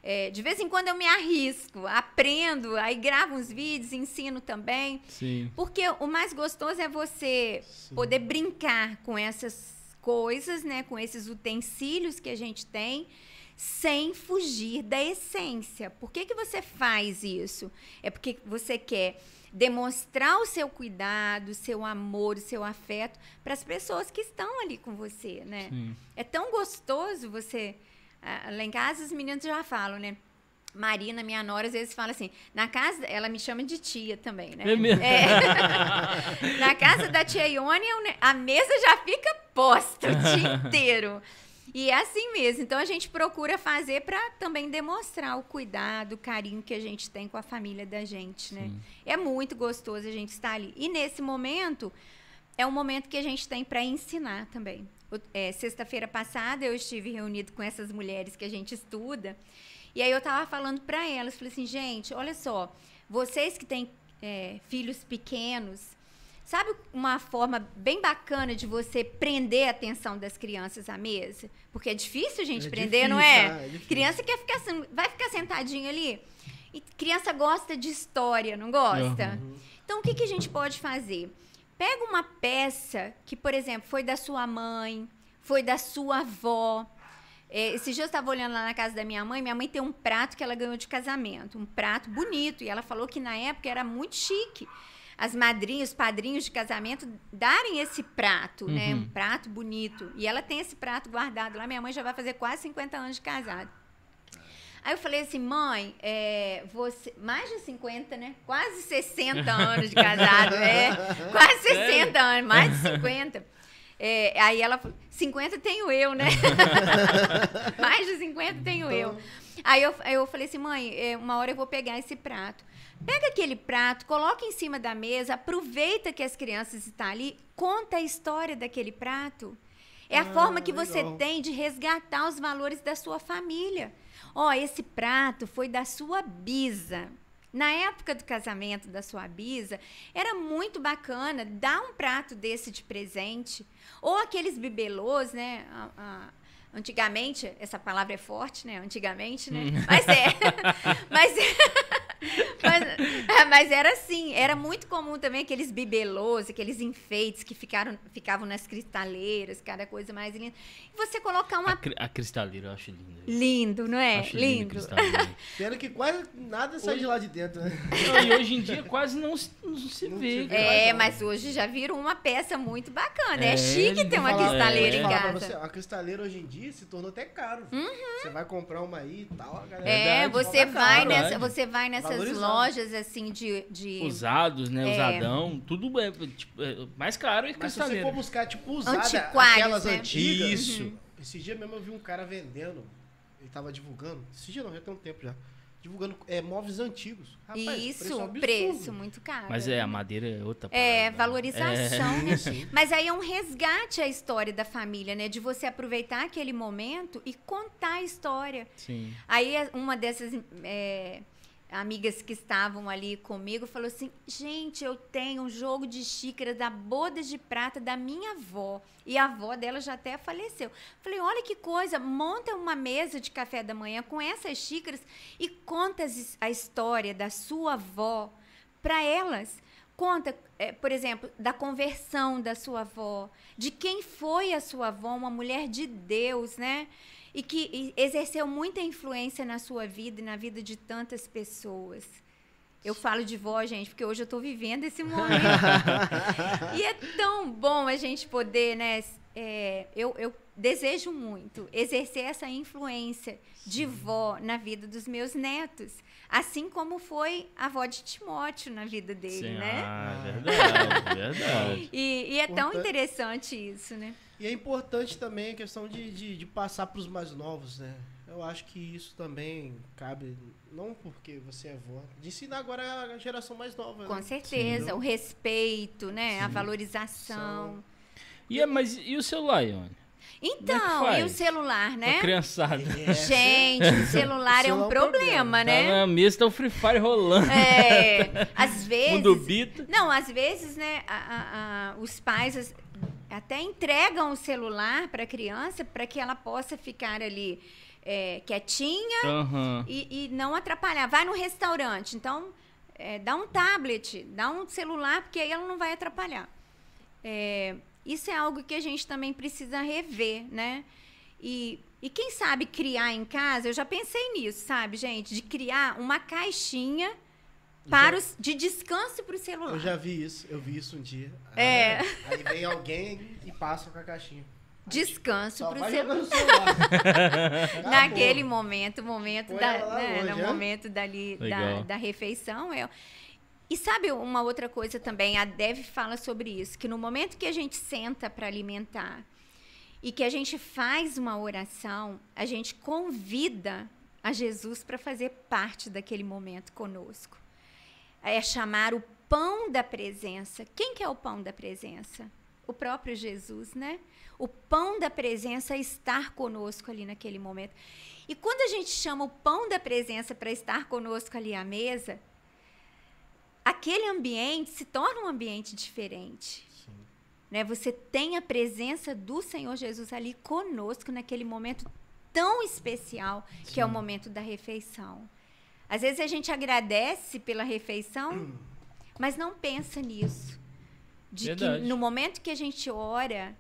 É, de vez em quando eu me arrisco, aprendo, aí gravo uns vídeos, ensino também. Sim. Porque o mais gostoso é você poder brincar com essas coisas, né? Com esses utensílios que a gente tem, sem fugir da essência. Por que, que você faz isso? É porque você quer demonstrar o seu cuidado, o seu amor, o seu afeto para as pessoas que estão ali com você, né? Sim. É tão gostoso você. Ah, lá em casa, os meninos já falam, né? Marina, minha nora, às vezes fala assim, na casa, ela me chama de tia também, né? É mesmo? É. na casa da tia Ione, a mesa já fica posta o dia inteiro. E é assim mesmo. Então a gente procura fazer para também demonstrar o cuidado, o carinho que a gente tem com a família da gente, né? É muito gostoso a gente estar ali. E nesse momento, é um momento que a gente tem para ensinar também. É, Sexta-feira passada eu estive reunido com essas mulheres que a gente estuda e aí eu estava falando para elas, falei assim, gente, olha só, vocês que têm é, filhos pequenos, sabe uma forma bem bacana de você prender a atenção das crianças à mesa? Porque é difícil a gente É prender, não difícil, é? ah, é criança quer ficar, vai ficar sentadinho ali. E criança gosta de história, não gosta? Então, o que, que a gente pode fazer? Pega uma peça que, por exemplo, foi da sua mãe, foi da sua avó. É, esses dias eu estava olhando lá na casa da minha mãe. Minha mãe tem um prato que ela ganhou de casamento, um prato bonito. E ela falou que na época era muito chique as madrinhas, os padrinhos de casamento darem esse prato, né? Uhum. Um prato bonito. E ela tem esse prato guardado lá. Minha mãe já vai fazer quase 50 anos de casada. Aí eu falei assim, mãe, é, você. Mais de 50, né? Quase 60 anos de casado, é. Quase 60 anos, mais de 50. É, aí ela falou, 50 tenho eu, né? mais de 50 tenho eu. Aí eu, eu falei assim, mãe, é, uma hora eu vou pegar esse prato. Pega aquele prato, coloca em cima da mesa, aproveita que as crianças estão ali, conta a história daquele prato. É a Ah, forma que você legal. tem de resgatar os valores da sua família. Ó, esse prato foi da sua bisa. Na época do casamento da sua bisa, era muito bacana dar um prato desse de presente. Ou aqueles bibelôs, né? A- a- antigamente, essa palavra é forte, né? Antigamente, né? Mas é. mas, mas, mas era assim. Era muito comum também aqueles bibelôs, aqueles enfeites que ficaram, ficavam nas cristaleiras, cada coisa mais linda. E você colocar A, uma. cri- a cristaleira eu acho linda. Lindo, não é? Acho a Lindo. cristaleira. Pena que quase nada sai de lá de dentro, né? Não, e hoje em dia quase não, se- não se Não vê. É, Mas, mas hoje já virou uma peça muito bacana. É, É, chique ter uma falar- cristaleira é. em casa. você, a cristaleira hoje em dia se tornou até caro. Você vai comprar uma aí e tal, a galera. É, Verdade, você vai caro. nessa, verdade. você vai nessas Valorizado. lojas assim de, de Usados, né? É. Usadão, tudo é, tipo, é mais caro é Mas se você for buscar, tipo, usada, Antiquários, aquelas né? antigas. Isso. Esse dia mesmo eu vi um cara vendendo, ele tava divulgando, esse dia não, já tem um tempo já. Divulgando é, móveis antigos. Rapaz, Isso, preço absurdo. preço muito caro. Mas é, a madeira é outra É, parada. valorização, É. né? Mas aí é um resgate à história da família, né? De você aproveitar aquele momento e contar a história. Sim. Aí a- uma dessas é, amigas que estavam ali comigo falou assim: gente, eu tenho um jogo de xícaras da boda de prata da minha avó. E a avó dela já até faleceu. Falei, olha que coisa, monta uma mesa de café da manhã com essas xícaras e conta a história da sua avó para elas. Conta, é, por exemplo, da conversão da sua avó, de quem foi a sua avó, uma mulher de Deus, né? E que exerceu muita influência na sua vida e na vida de tantas pessoas. Eu falo de vó, gente, porque hoje eu estou vivendo esse momento. e é tão bom a gente poder, né? é, eu, eu desejo muito exercer essa influência de vó na vida dos meus netos. Assim como foi a avó de Timóteo na vida dele, Sim. né? Ah, verdade, verdade. E, e é tão interessante isso, né? E é importante também a questão de, de, de passar para os mais novos, né? Eu acho que isso também cabe, não porque você é avó, de ensinar agora a geração mais nova. Com né? certeza. Sim. O respeito, né? A Sim. valorização. E, é- mas e o celular, Ione? Então, e o celular, A né? criançada. É, Gente, o celular é um é um problema, problema. né? Tá na mesa, tá o Free Fire rolando. É, às vezes. Mundo Bita. Não, às vezes, né, a- a- a- os pais até entregam o celular para a criança para que ela possa ficar ali é, quietinha Aham. e, e não atrapalhar. Vai no restaurante, então é, dá um tablet, dá um celular, porque aí ela não vai atrapalhar. É, isso é algo que a gente também precisa rever, né? E, e quem sabe criar em casa, eu já pensei nisso, sabe, gente? De criar uma caixinha para os, de descanso para o celular. Eu já vi isso, eu vi isso um dia. É. Aí, aí vem alguém e passa com a caixinha. Descanso para o celular. Naquele momento, momento da, né, longe, no é? momento dali da, da refeição. É... E sabe uma outra coisa também? A Dev fala sobre isso, que no momento que a gente senta para alimentar e que a gente faz uma oração, a gente convida a Jesus para fazer parte daquele momento conosco. É chamar o pão da presença. Quem que é o pão da presença? O próprio Jesus, né? O pão da presença é estar conosco ali naquele momento. E quando a gente chama o pão da presença para estar conosco ali à mesa, aquele ambiente se torna um ambiente diferente. Sim. Né? Você tem a presença do Senhor Jesus ali conosco naquele momento tão especial que é o momento da refeição. Às vezes a gente agradece pela refeição, mas não pensa nisso. De Verdade. que no momento que a gente ora,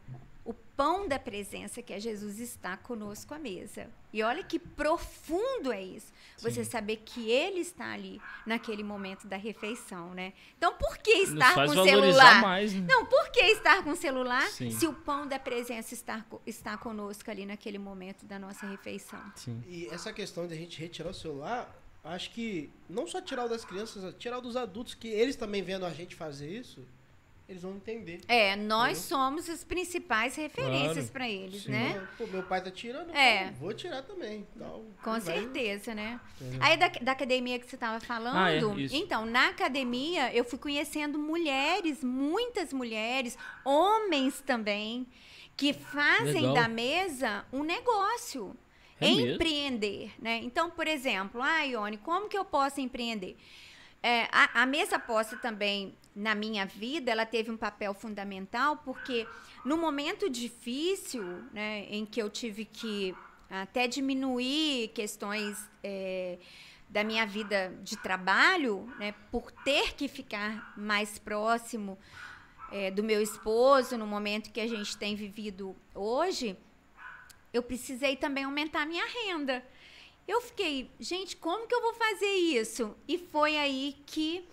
o pão da presença que é Jesus está conosco à mesa. E olha que profundo é isso. Você saber que ele está ali naquele momento da refeição, né? Então, por que Nos estar faz com o celular? mais, né? Não, por que estar com o celular Sim. se o pão da presença está, está conosco ali naquele momento da nossa refeição? Sim. E essa questão de a gente retirar o celular, acho que não só tirar o das crianças, tirar o dos adultos, que eles também vendo a gente fazer isso, eles vão entender. É, nós somos as principais referências Claro. para eles, Sim. né? Pô, meu pai tá tirando, É. vou tirar também. Então, Com vai- certeza, né? Entendeu? Aí da, da academia que você estava falando, Ah, é, então, na academia eu fui conhecendo mulheres, muitas mulheres, homens também, que fazem Legal. da mesa um negócio. É mesmo? empreender, né? Então, por exemplo, ah, Ione, como que eu posso empreender? É, a, a mesa aposta também, na minha vida, ela teve um papel fundamental, porque no momento difícil, né, em que eu tive que até diminuir questões é, da minha vida de trabalho, né, por ter que ficar mais próximo é, do meu esposo no momento que a gente tem vivido hoje, eu precisei também aumentar a minha renda. Eu fiquei, gente, como que eu vou fazer isso? E foi aí que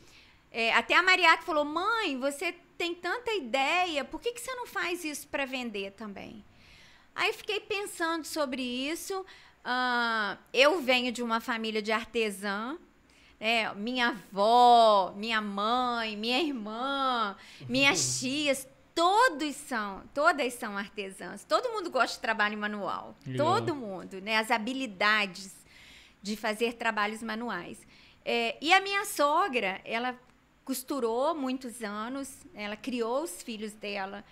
é, até a Mariaque falou: mãe, você tem tanta ideia, por que, que você não faz isso para vender também? Aí fiquei pensando sobre isso. ah, eu venho de uma família de artesã. né? minha avó, minha mãe, minha irmã, minhas tias, todos são, todas são artesãs. Todo mundo gosta de trabalho manual. Legal. Todo mundo, né? As habilidades de fazer trabalhos manuais. É, e a minha sogra, ela costurou muitos anos, ela criou os filhos dela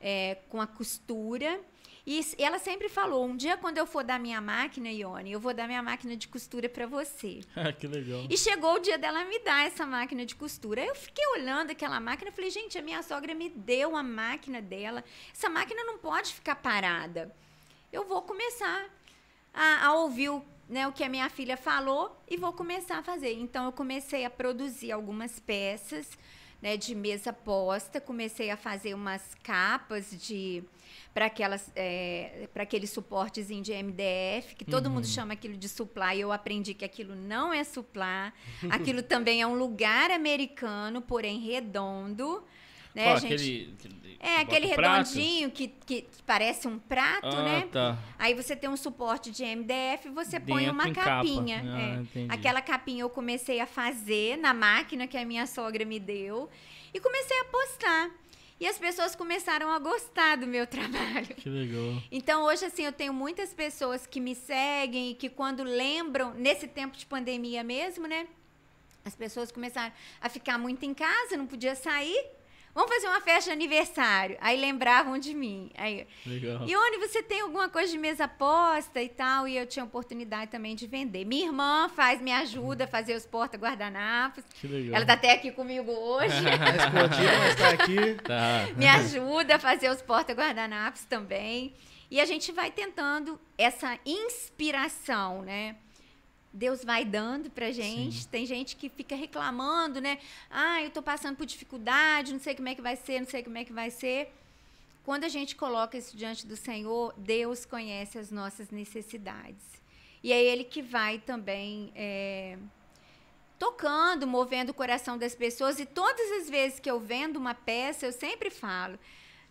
é, com a costura. E ela sempre falou: um dia, quando eu for dar minha máquina, Ione, eu vou dar minha máquina de costura para você. Ah, que legal. E chegou o dia dela me dar essa máquina de costura. Eu fiquei olhando aquela máquina e falei: gente, a minha sogra me deu a máquina dela. Essa máquina não pode ficar parada. Eu vou começar a, a ouvir o, né, o que a minha filha falou e vou começar a fazer. Então, eu comecei a produzir algumas peças né, de mesa posta, comecei a fazer umas capas de para aquelas é, para aquele suportezinho de MDF que todo uhum. mundo chama aquilo de supply eu aprendi que aquilo não é supply aquilo também é um lugar americano porém redondo né, gente... aquele, aquele, é aquele redondinho que, que, que, parece um prato, ah, né? Tá. Aí você tem um suporte de MDF, você Dentro põe uma capinha. Capa. Ah, é. Aquela capinha eu comecei a fazer na máquina que a minha sogra me deu e comecei a postar. E as pessoas começaram a gostar do meu trabalho. Que legal. Então, hoje, assim, eu tenho muitas pessoas que me seguem e que, quando lembram, nesse tempo de pandemia mesmo, né? As pessoas começaram a ficar muito em casa, não podia sair. Vamos fazer uma festa de aniversário. Aí lembravam de mim. Aí, Legal. E onde você tem alguma coisa de mesa posta e tal? E eu tinha oportunidade também de vender. Minha irmã faz, me ajuda a fazer os porta-guardanapos. Que legal. Ela tá até aqui comigo hoje. Tá mas tá aqui. Tá. me ajuda a fazer os porta-guardanapos também. E a gente vai tentando essa inspiração, né? Deus vai dando pra gente. Sim. Tem gente que fica reclamando, né? Ah, eu tô passando por dificuldade, não sei como é que vai ser, não sei como é que vai ser. Quando a gente coloca isso diante do Senhor, Deus conhece as nossas necessidades. E é Ele que vai também é, tocando, movendo o coração das pessoas. E todas as vezes que eu vendo uma peça, eu sempre falo.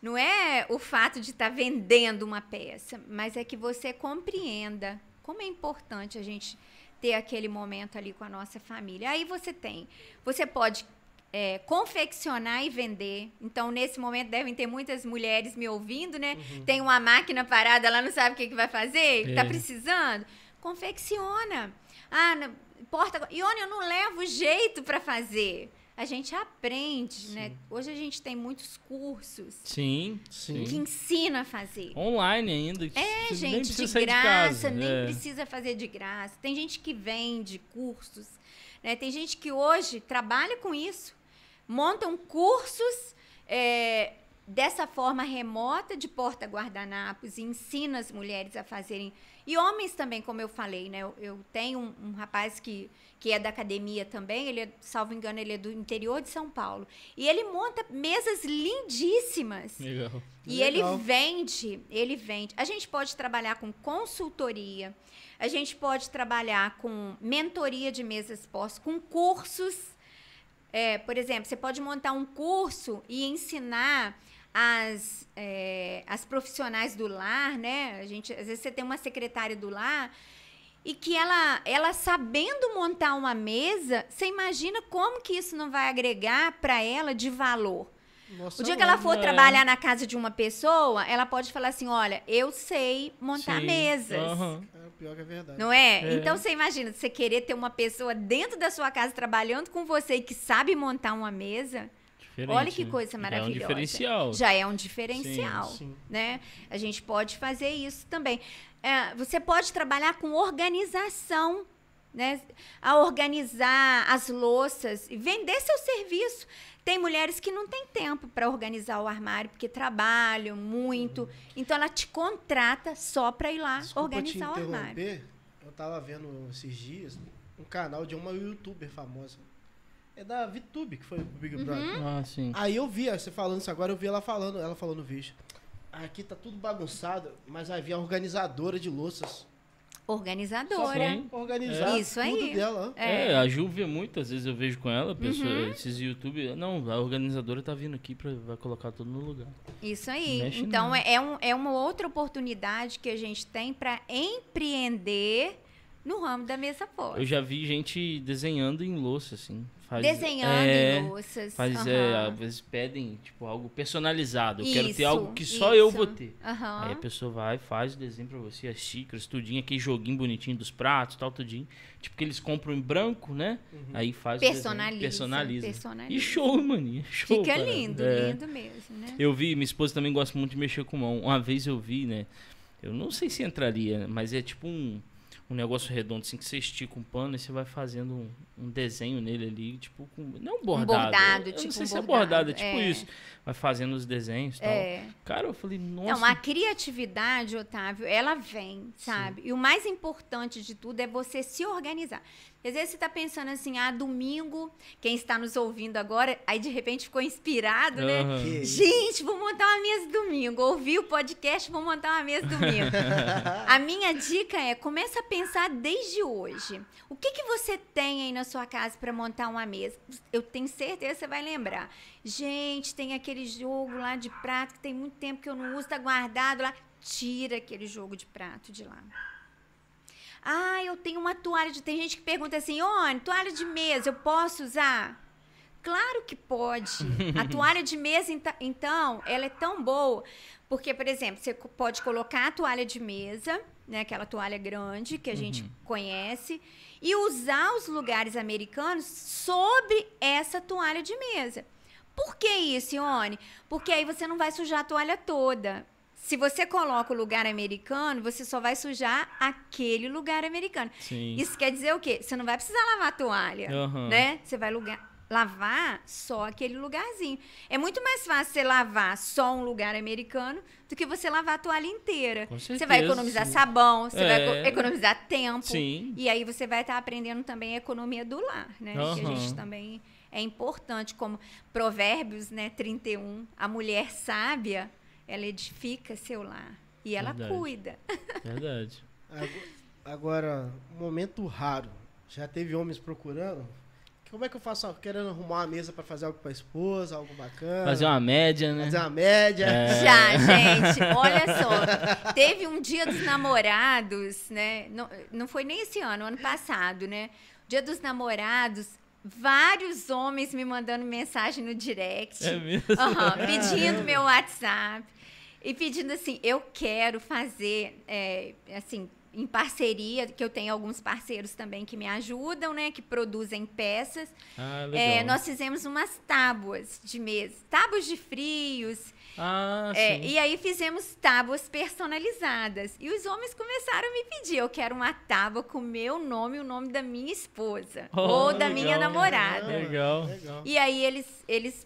Não é o fato de estar tá vendendo uma peça, mas é que você compreenda como é importante a gente ter aquele momento ali com a nossa família. Aí você tem, você pode é, confeccionar e vender. Então, nesse momento, devem ter muitas mulheres me ouvindo, né? Uhum. Tem uma máquina parada, ela não sabe o que, que vai fazer, está é. precisando. Confecciona. Ah, porta. Ione, eu não levo jeito para fazer a gente aprende, né? Sim. né? Hoje a gente tem muitos cursos. Sim, sim. Que ensina a fazer. Online ainda. É, gente, de graça, de nem é. precisa fazer de graça. Tem gente que vende cursos, né? Tem gente que hoje trabalha com isso. Montam cursos é, dessa forma remota de porta-guardanapos e ensina as mulheres a fazerem. E homens também, como eu falei, né? Eu, eu tenho um, um rapaz que que é da academia também, ele é, salvo engano, ele é do interior de São Paulo. E ele monta mesas lindíssimas. Legal. E Legal. ele vende, ele vende. A gente pode trabalhar com consultoria, a gente pode trabalhar com mentoria de mesas pós, com cursos. É, por exemplo, você pode montar um curso e ensinar as, é, as profissionais do lar, né? A gente, às vezes você tem uma secretária do lar e que ela, ela sabendo montar uma mesa, você imagina como que isso não vai agregar para ela de valor. Nossa, o dia que ela for é. trabalhar na casa de uma pessoa, ela pode falar assim: olha, eu sei montar Sim. mesas. Uhum. É, pior que é verdade. Não é? é? Então você imagina, você querer ter uma pessoa dentro da sua casa trabalhando com você e que sabe montar uma mesa. Diferente, Olha que coisa maravilhosa. Já é um diferencial. Já é um diferencial. Sim, sim. Né? A gente pode fazer isso também é, você pode trabalhar com organização, né? A organizar as louças e vender seu serviço. Tem mulheres que não têm tempo para organizar o armário porque trabalham muito. Então ela te contrata só para ir lá Desculpa organizar o armário. Eu estava vendo esses dias um canal de uma youtuber famosa. É da VTube, que foi o Big uhum. Brother. Ah, sim. Aí eu vi, você falando isso agora, eu vi ela falando, ela falou no vídeo. Aqui tá tudo bagunçado, mas havia organizadora de louças. Organizadora. Organizar Isso tudo aí. dela. É. é. a Ju vê muitas vezes, eu vejo com ela, pessoa, uhum. esses YouTube. Não, a organizadora tá vindo aqui para vai colocar tudo no lugar. Isso aí. Mexe então é, é, um, é uma outra oportunidade que a gente tem para empreender no ramo da mesa forte. Eu já vi gente desenhando em louça, assim Faz, Desenhando é, em louças. Faz, é, aham. às vezes pedem, tipo, algo personalizado. Eu quero ter Isso, algo que só eu vou isso. ter. Aham. Aí a pessoa vai, faz o desenho pra você, as xícaras, tudinho, aquele joguinho bonitinho dos pratos, tal, tudinho. Tipo que eles compram em branco, né? Aí faz o desenho, Personaliza. personaliza. personaliza. E show, maninho. Show, Fica cara. lindo, É. lindo mesmo, né? Eu vi, minha esposa também gosta muito de mexer com mão. Uma vez eu vi, né? Eu não sei se entraria, mas é tipo um, um negócio redondo, assim, que você estica um pano e você vai fazendo um, um desenho nele ali, tipo, com, não um bordado. bordado, eu tipo não sei um se é bordado, bordado, é tipo é. isso. Vai fazendo os desenhos e tal. É. Cara, eu falei, nossa. Não, a criatividade, Otávio, ela vem, sabe? E o mais importante de tudo é você se organizar. Às vezes você está pensando assim, ah, domingo, quem está nos ouvindo agora, aí de repente ficou inspirado, né? Que- Gente, vou montar uma mesa domingo. Ouvi o podcast, vou montar uma mesa domingo. a minha dica é, começa a pensar desde hoje. O que, que você tem aí na sua casa para montar uma mesa? Eu tenho certeza que você vai lembrar. Gente, tem aquele jogo lá de prato que tem muito tempo que eu não uso, tá guardado lá. Tira aquele jogo de prato de lá. Ah, eu tenho uma toalha de. Tem gente que pergunta assim, Oni, toalha de mesa, eu posso usar? Claro que pode. A toalha de mesa, então, ela é tão boa. Porque, por exemplo, você pode colocar a toalha de mesa, né, aquela toalha grande que a gente conhece, e usar os lugares americanos sobre essa toalha de mesa. Por que isso, Ione? Porque aí você não vai sujar a toalha toda. Se você coloca o lugar americano, você só vai sujar aquele lugar americano. Sim. Isso quer dizer o quê? Você não vai precisar lavar a toalha, Aham. né? Você vai lugar- lavar só aquele lugarzinho. É muito mais fácil você lavar só um lugar americano do que você lavar a toalha inteira. Com Você vai economizar sabão, você vai É. eco- economizar tempo. Sim. E aí você vai estar aprendendo também a economia do lar, né? Que a gente também é importante, como Provérbios, né, 31, a mulher sábia, ela edifica seu lar e ela Verdade. cuida. Verdade. Ago- Agora, um momento raro. Já teve homens procurando? Como é que eu faço? ó, Querendo arrumar uma mesa pra fazer algo pra esposa, algo bacana. Fazer uma média, né? fazer uma média. É. Já, gente, olha só. Teve um dia dos namorados, né? Não, não foi nem esse ano, ano passado, né? Dia dos namorados, vários homens me mandando mensagem no direct. É mesmo? Aham, pedindo meu WhatsApp. E pedindo assim, eu quero fazer, é, assim, em parceria, que eu tenho alguns parceiros também que me ajudam, né? Que produzem peças. Ah, legal. É, nós fizemos umas tábuas de mesa, tábuas de frios. Ah, é, sim. e aí fizemos tábuas personalizadas. E os homens começaram a me pedir: eu quero uma tábua com o meu nome e o nome da minha esposa. Oh, ou da legal. minha namorada. Legal. Legal. E aí eles, eles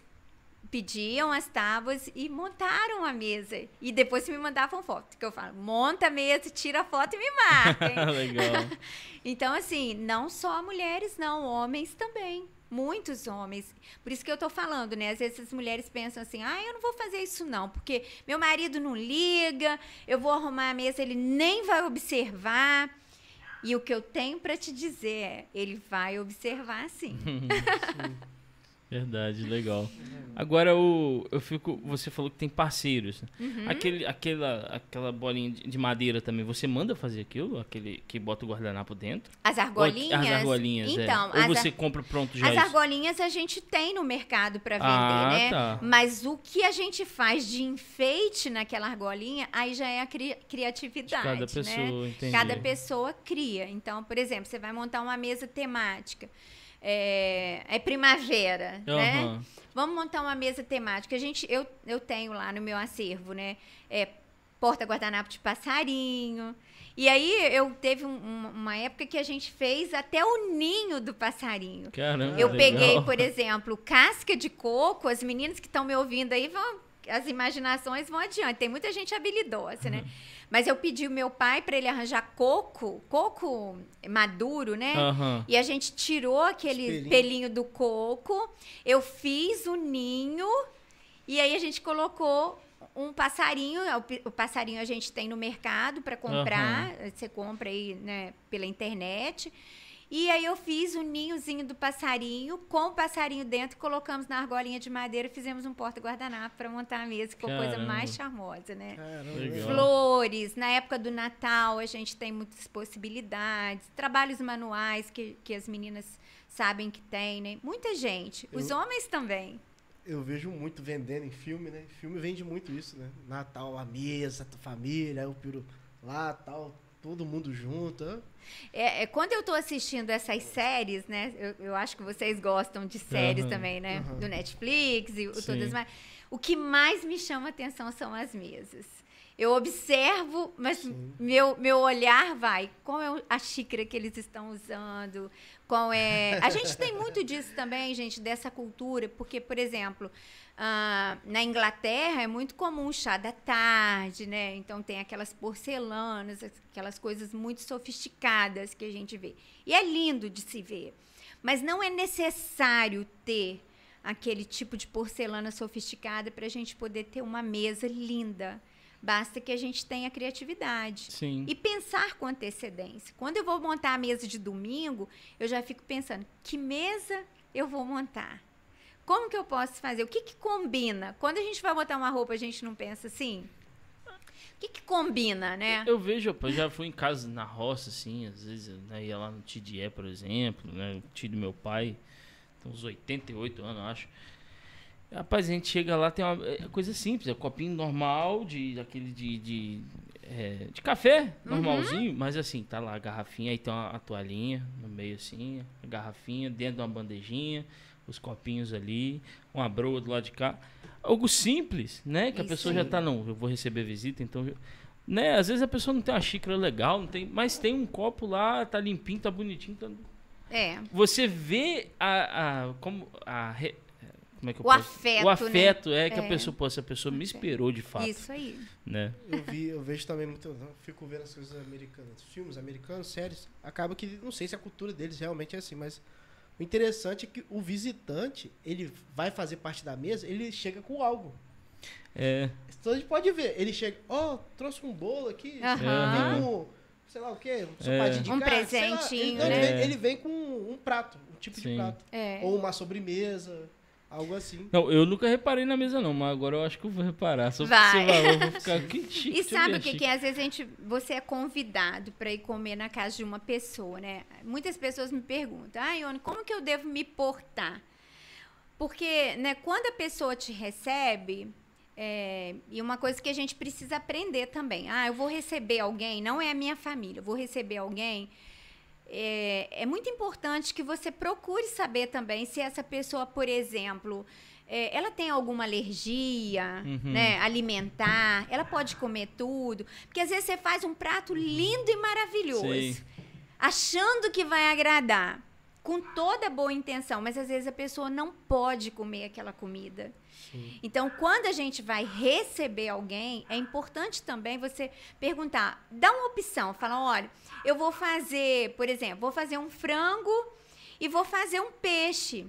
pediam as tábuas e montaram a mesa. E depois me mandavam foto. Que eu falo, monta a mesa, tira a foto e me marca. legal. então, assim, não só mulheres, não, homens também. Muitos homens. Por isso que eu tô falando, né? Às vezes as mulheres pensam assim, ah, eu não vou fazer isso não, porque meu marido não liga, eu vou arrumar a mesa, ele nem vai observar. E o que eu tenho para te dizer é, ele vai observar sim. Verdade, legal. Agora o, eu fico. Você falou que tem parceiros. né? Uhum. Aquele, aquela, aquela bolinha de de madeira também, você manda fazer aquilo? Aquele que bota o guardanapo dentro? As Ou argolinhas. As argolinhas, Então, é. Ou as, você ar- compra pronto já as isso? argolinhas a gente tem no mercado para vender, Ah, né? tá. Mas o que a gente faz de enfeite naquela argolinha, aí já é a cri- criatividade, Cada né? pessoa, entendi. Cada pessoa cria. Então, por exemplo, você vai montar uma mesa temática. É, é primavera, né? Aham. Vamos montar uma mesa temática. A gente, eu, eu tenho lá no meu acervo, né? É, porta guardanapo de passarinho. E aí eu teve um- um- uma época que a gente fez até o ninho do passarinho. Caramba. Eu legal. peguei, por exemplo, casca de coco. As meninas que estão me ouvindo aí vão. As imaginações vão adiante. Tem muita gente habilidosa, né? Mas eu pedi o meu pai para ele arranjar coco, coco maduro, né? Aham. E a gente tirou aquele Pelinho. pelinho do coco. Eu fiz o ninho. E aí a gente colocou um passarinho. O pi- O passarinho a gente tem no mercado para comprar. Você compra aí, né, pela internet. E aí eu fiz o ninhozinho do passarinho com o passarinho dentro, colocamos na argolinha de madeira, fizemos um porta-guardanapo para montar a mesa, ficou a coisa mais charmosa, né? Caramba. Flores, na época do Natal a gente tem muitas possibilidades, trabalhos manuais que, que as meninas sabem que tem, né? Muita gente. Os Eu- homens também. Eu vejo muito vendendo em filme, né? Filme vende muito isso, né? Natal, a mesa, a família, o peru lá, tal, todo mundo junto. É, é, quando eu tô assistindo essas séries, né? Eu, eu acho que vocês gostam de séries Aham. também, né? Aham. Do Netflix e o- Sim. todas mais. O que mais me chama atenção são as mesas. Eu observo, mas Sim. meu, meu olhar vai. Qual é a xícara que eles estão usando? Qual é. A gente tem muito disso também, gente, dessa cultura, porque, por exemplo, ah, na Inglaterra é muito comum o chá da tarde, né? Então tem aquelas porcelanas, aquelas coisas muito sofisticadas que a gente vê. E é lindo de se ver. Mas não é necessário ter aquele tipo de porcelana sofisticada para a gente poder ter uma mesa linda. Basta que a gente tenha criatividade. Sim. E pensar com antecedência. Quando eu vou montar a mesa de domingo, eu já fico pensando: que mesa eu vou montar? Como que eu posso fazer? O que, que combina? Quando a gente vai botar uma roupa, a gente não pensa assim? O que, que combina, né? Eu vejo, pô, eu já fui em casa na roça, assim, às vezes eu né, ia lá no Tidié, por exemplo, né? O tio do meu pai, tem uns 88 anos, eu acho. Rapaz, a gente chega lá, tem uma é coisa simples, é um copinho normal, de aquele de, de, é, de café, normalzinho, mas assim, tá lá a garrafinha, aí tem uma, a toalhinha no meio assim, a garrafinha, dentro de uma bandejinha, os copinhos ali, uma broa do lado de cá. Algo simples, né? Que a Isso pessoa já tá, não, eu vou receber visita, então né? Às vezes a pessoa não tem uma xícara legal, não tem, mas tem um copo lá, tá limpinho, tá bonitinho. Tá... É. Você vê a, a como a como é que eu O posso- afeto, o afeto é que a É. pessoa, pô, essa pessoa me esperou de fato, Isso aí. né? Eu vi, eu vejo também muito, eu fico vendo as coisas americanas, filmes americanos, séries, acaba que não sei se a cultura deles realmente é assim, mas o interessante é que o visitante, ele vai fazer parte da mesa, ele chega com algo. É, Então a gente pode ver, ele chega, ó, trouxe um bolo aqui, Aham. vem com, sei lá o quê, um sopadinho de Um lá, presentinho, ele, ele né? vem, ele vem com um prato, um tipo Sim. de prato. É. Ou uma sobremesa, algo assim. não, eu nunca reparei na mesa não, mas agora eu acho que eu vou reparar. Só porque Vai. você falou, eu vou ficar que chique. E sabe o que, que é? Às vezes a gente, você é convidado para ir comer na casa de uma pessoa, né? Muitas pessoas me perguntam, ah, Ione, como que eu devo me portar? Porque, né, quando a pessoa te recebe, é, e uma coisa que a gente precisa aprender também, ah, eu vou receber alguém, não é a minha família, eu vou receber alguém. É, é muito importante que você procure saber também se essa pessoa, por exemplo, é, ela tem alguma alergia, Uhum. né, alimentar, ela pode comer tudo, porque às vezes você faz um prato lindo e maravilhoso, Sei. achando que vai agradar, com toda boa intenção, mas às vezes a pessoa não pode comer aquela comida. Sim. Então, quando a gente vai receber alguém, é importante também você perguntar, dá uma opção, fala, olha, eu vou fazer, por exemplo, vou fazer um frango e vou fazer um peixe.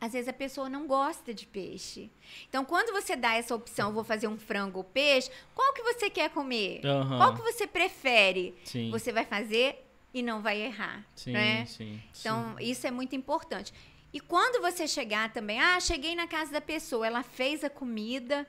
Às vezes a pessoa não gosta de peixe. Então, quando você dá essa opção, vou fazer um frango ou peixe, qual que você quer comer? Aham. Qual que você prefere? Sim. Você vai fazer e não vai errar, Sim, né? sim. Então, isso é muito importante. E quando você chegar também, ah, cheguei na casa da pessoa, ela fez a comida,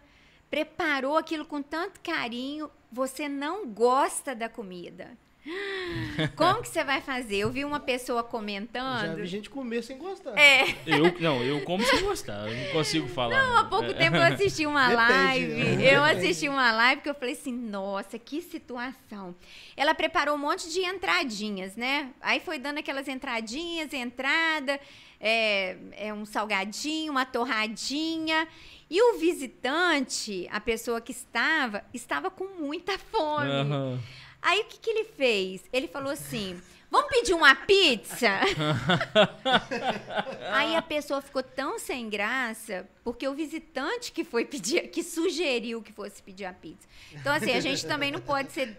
preparou aquilo com tanto carinho, você não gosta da comida. Como que você vai fazer? Eu vi uma pessoa Já comentando. vi gente comer sem gostar. É, Eu, não, eu como sem gostar, eu não consigo falar. Não, há pouco tempo eu assisti uma Depende, live. né? Eu Depende. assisti uma live que eu falei assim, nossa, que situação. Ela preparou um monte de entradinhas, né? Aí foi dando aquelas entradinhas, entrada, é, é um salgadinho, uma torradinha. E o visitante, a pessoa que estava, estava com muita fome. Aham. Aí o que, que ele fez? Ele falou assim: vamos pedir uma pizza? Aí a pessoa ficou tão sem graça, porque o visitante que foi pedir, que sugeriu que fosse pedir a pizza. Então, assim, a gente também não pode ser,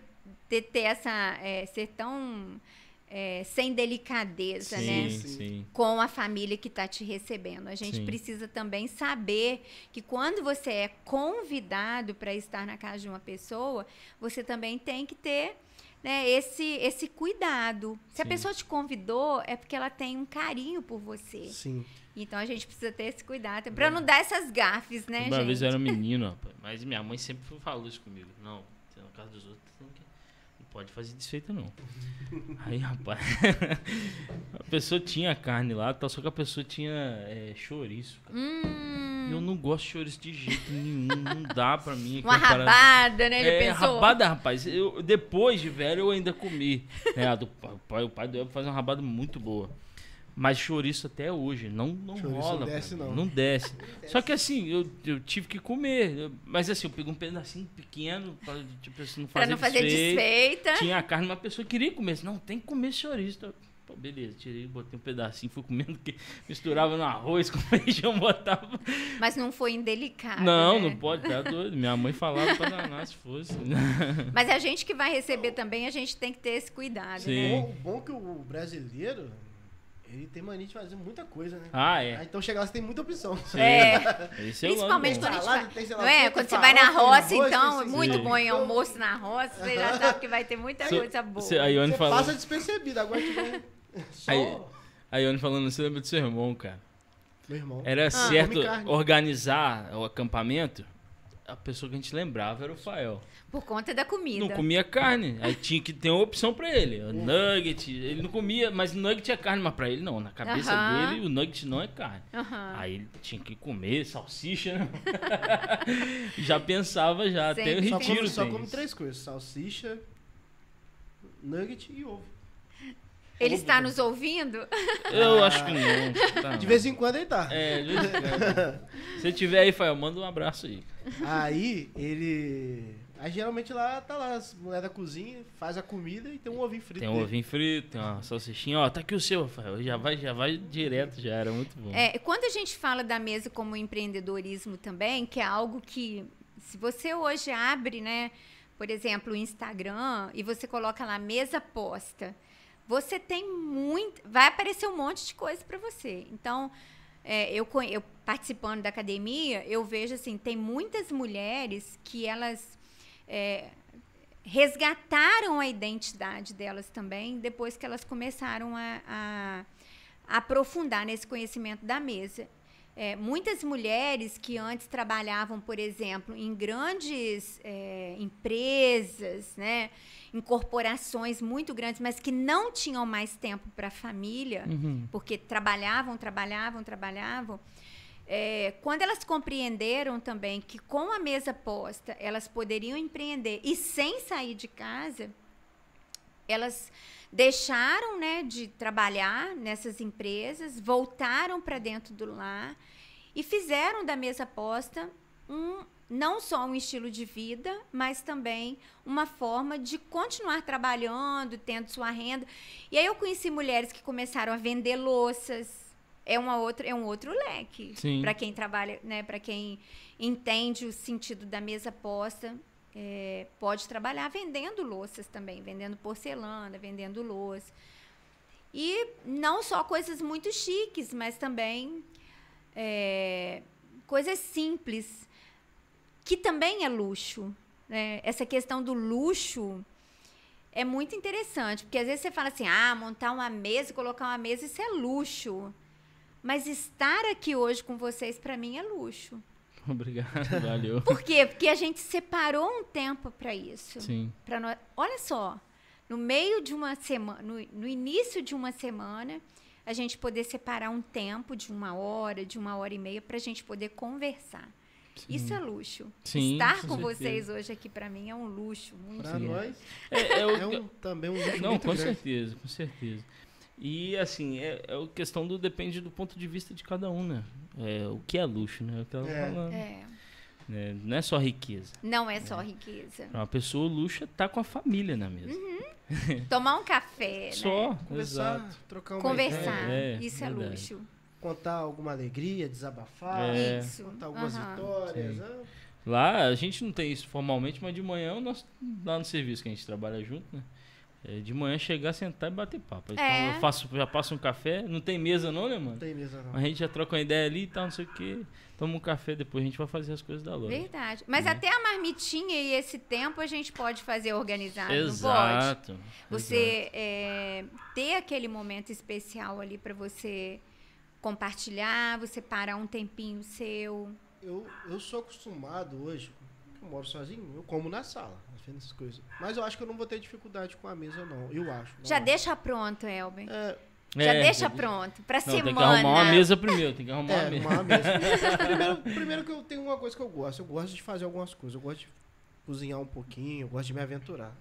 ter, ter essa. é, ser tão. É, sem delicadeza, né? Sim, sim. com a família que está te recebendo. A gente Sim. precisa também saber que quando você é convidado para estar na casa de uma pessoa, você também tem que ter né, esse, esse cuidado. Se a pessoa te convidou, é porque ela tem um carinho por você. Sim. Então a gente precisa ter esse cuidado para não dar essas gafes, né, Uma gente? vez eu era menino, rapaz, mas minha mãe sempre falou isso comigo. Não, você é na casa dos outros, você tem que pode fazer desfeita, não. Aí, rapaz, a pessoa tinha carne lá, só que a pessoa tinha é, chouriço. Hum, Eu não gosto de chouriço de jeito nenhum, não dá pra mim. uma parada- rabada, né? Já É, pensou? rabada, rapaz. Eu, depois de velho, eu ainda comi. né, do pai, o pai do Elber faz uma rabada muito boa. Mas chouriço até hoje, não, não Chouriço rola. não desce, pra não. Não desce. Só que assim, eu, eu tive que comer. Eu- Mas assim, eu peguei um pedacinho pequeno pra tipo, assim, não Pra fazer não fazer desfeita. desfeita. Tinha a carne, uma pessoa queria comer. Disse, Não, tem que comer chouriço. Então, Pô, beleza, tirei, botei um pedacinho, fui comendo, que misturava no arroz com feijão, botava. Mas não foi indelicado. não, né? não pode, tá doido. Minha mãe falava pra danar se fosse. Mas a gente que vai receber também, a gente tem que ter esse cuidado, Sim. né? O bom é que o brasileiro, ele tem mania de fazer muita coisa, né? Ah, é. então chegar lá você tem muita opção. Sim. É. Esse é o Principalmente quando a bom. gente vai. tem lá Não é? Quando você vai na roça, arroz, então, tem muito sim. bom em almoço na roça, você já sabe que vai ter muita Cê- coisa boa. cê- a Ione Você falou. passa despercebido, agora que vai... Só... Aí- A Ione falando, você lembra do seu irmão, cara? Meu irmão. Era certo come carne. organizar o acampamento, a pessoa que a gente lembrava era o Fael. Por conta da comida. Não comia carne. Aí tinha que ter uma opção pra ele. O nugget, ele não comia, mas nugget é carne, mas pra ele não. Na cabeça Aham. dele, o nugget não é carne. Aham. Aí ele tinha que comer salsicha, né? já pensava já, até o Sempre. Só retiro come, só come três coisas: salsicha, nugget e ovo. Ele está nos ouvindo? Eu acho que não. tá De vez em quando ele tá. É, de vez em quando. Se tiver aí, Fael, manda um abraço aí. Aí ele. Aí geralmente lá tá lá, as mulheres da cozinha, faz a comida e tem um ovinho frito. Tem um dele. ovinho frito, tem uma salsichinha. Ó, tá aqui o seu, Rafael. Já vai, já vai direto, já era muito bom. É, quando a gente fala da mesa como empreendedorismo também, que é algo que, se você hoje abre, né, por exemplo, o Instagram e você coloca lá mesa posta, você tem muito, vai aparecer um monte de coisa para você. Então, é, eu, eu participando da academia, eu vejo assim, tem muitas mulheres que elas é, resgataram a identidade delas também depois que elas começaram a- a aprofundar nesse conhecimento da mesa. É, muitas mulheres que antes trabalhavam, por exemplo, em grandes é, empresas, né, em corporações muito grandes, mas que não tinham mais tempo para a família, Uhum. porque trabalhavam, trabalhavam, trabalhavam. é, quando elas compreenderam também que com a mesa posta elas poderiam empreender e sem sair de casa, elas deixaram né, de trabalhar nessas empresas, voltaram para dentro do lar e fizeram da mesa posta um, não só um estilo de vida, mas também uma forma de continuar trabalhando, tendo sua renda. E aí eu conheci mulheres que começaram a vender louças. É, uma outra, é um outro leque para quem trabalha, né, para quem entende o sentido da mesa posta. É, pode trabalhar vendendo louças também, vendendo porcelana, vendendo louça. E não só coisas muito chiques, mas também é, coisas simples, que também é luxo. né? Essa questão do luxo é muito interessante, porque às vezes você fala assim, ah, montar uma mesa, colocar uma mesa, isso é luxo. Mas estar aqui hoje com vocês, para mim, é luxo. Obrigado, valeu. Por quê? Porque a gente separou um tempo para isso. Sim. Pra nós, olha só, no meio de uma semana, no, no início de uma semana, a gente poder separar um tempo de uma hora, de uma hora e meia, para a gente poder conversar. Isso é luxo. Sim, Estar com com vocês hoje aqui, para mim, é um luxo. Muito Pra Sim. nós É, é o- é um, também um luxo Não, muito com grande. certeza, com certeza. E assim, é, é a questão do depende do ponto de vista de cada um, né? É, o que é luxo, né? É o que ela É. falando, É, né? Não é só riqueza. não é só riqueza. Pra uma pessoa, o luxo é estar com a família na mesa. Tomar um café, né? Só, Conversar, exato. trocar uma Conversar. É, é, isso é verdade. luxo. contar alguma alegria, desabafar, É. Isso. contar algumas Aham. vitórias. Ah, Lá a gente não tem isso formalmente, mas de manhã o nosso, lá no serviço que a gente trabalha junto, né? É de manhã chegar, sentar e bater papo. Então É. eu faço, já passo um café, não tem mesa não, né, Não mano? tem mesa não. A gente já troca uma ideia ali e tal, não sei o quê. Toma um café, depois a gente vai fazer as coisas da loja. Verdade. Mas Né? até a marmitinha e esse tempo a gente pode fazer organizado, não pode? Exato. Você é, ter aquele momento especial ali para você compartilhar, você parar um tempinho seu. Eu, eu sou acostumado hoje, moro sozinho, eu como na sala, fazendo essas coisas. Mas eu acho que eu não vou ter dificuldade com a mesa, não. Eu acho. não Já acho. deixa pronto, Elber. É, Já É, deixa pronto. Pra Não, semana. tem que arrumar uma mesa primeiro, tem que arrumar é uma mesa. uma mesa. primeiro, primeiro que eu tenho uma coisa que eu gosto. Eu gosto de fazer algumas coisas. Eu gosto de cozinhar um pouquinho, eu gosto de me aventurar.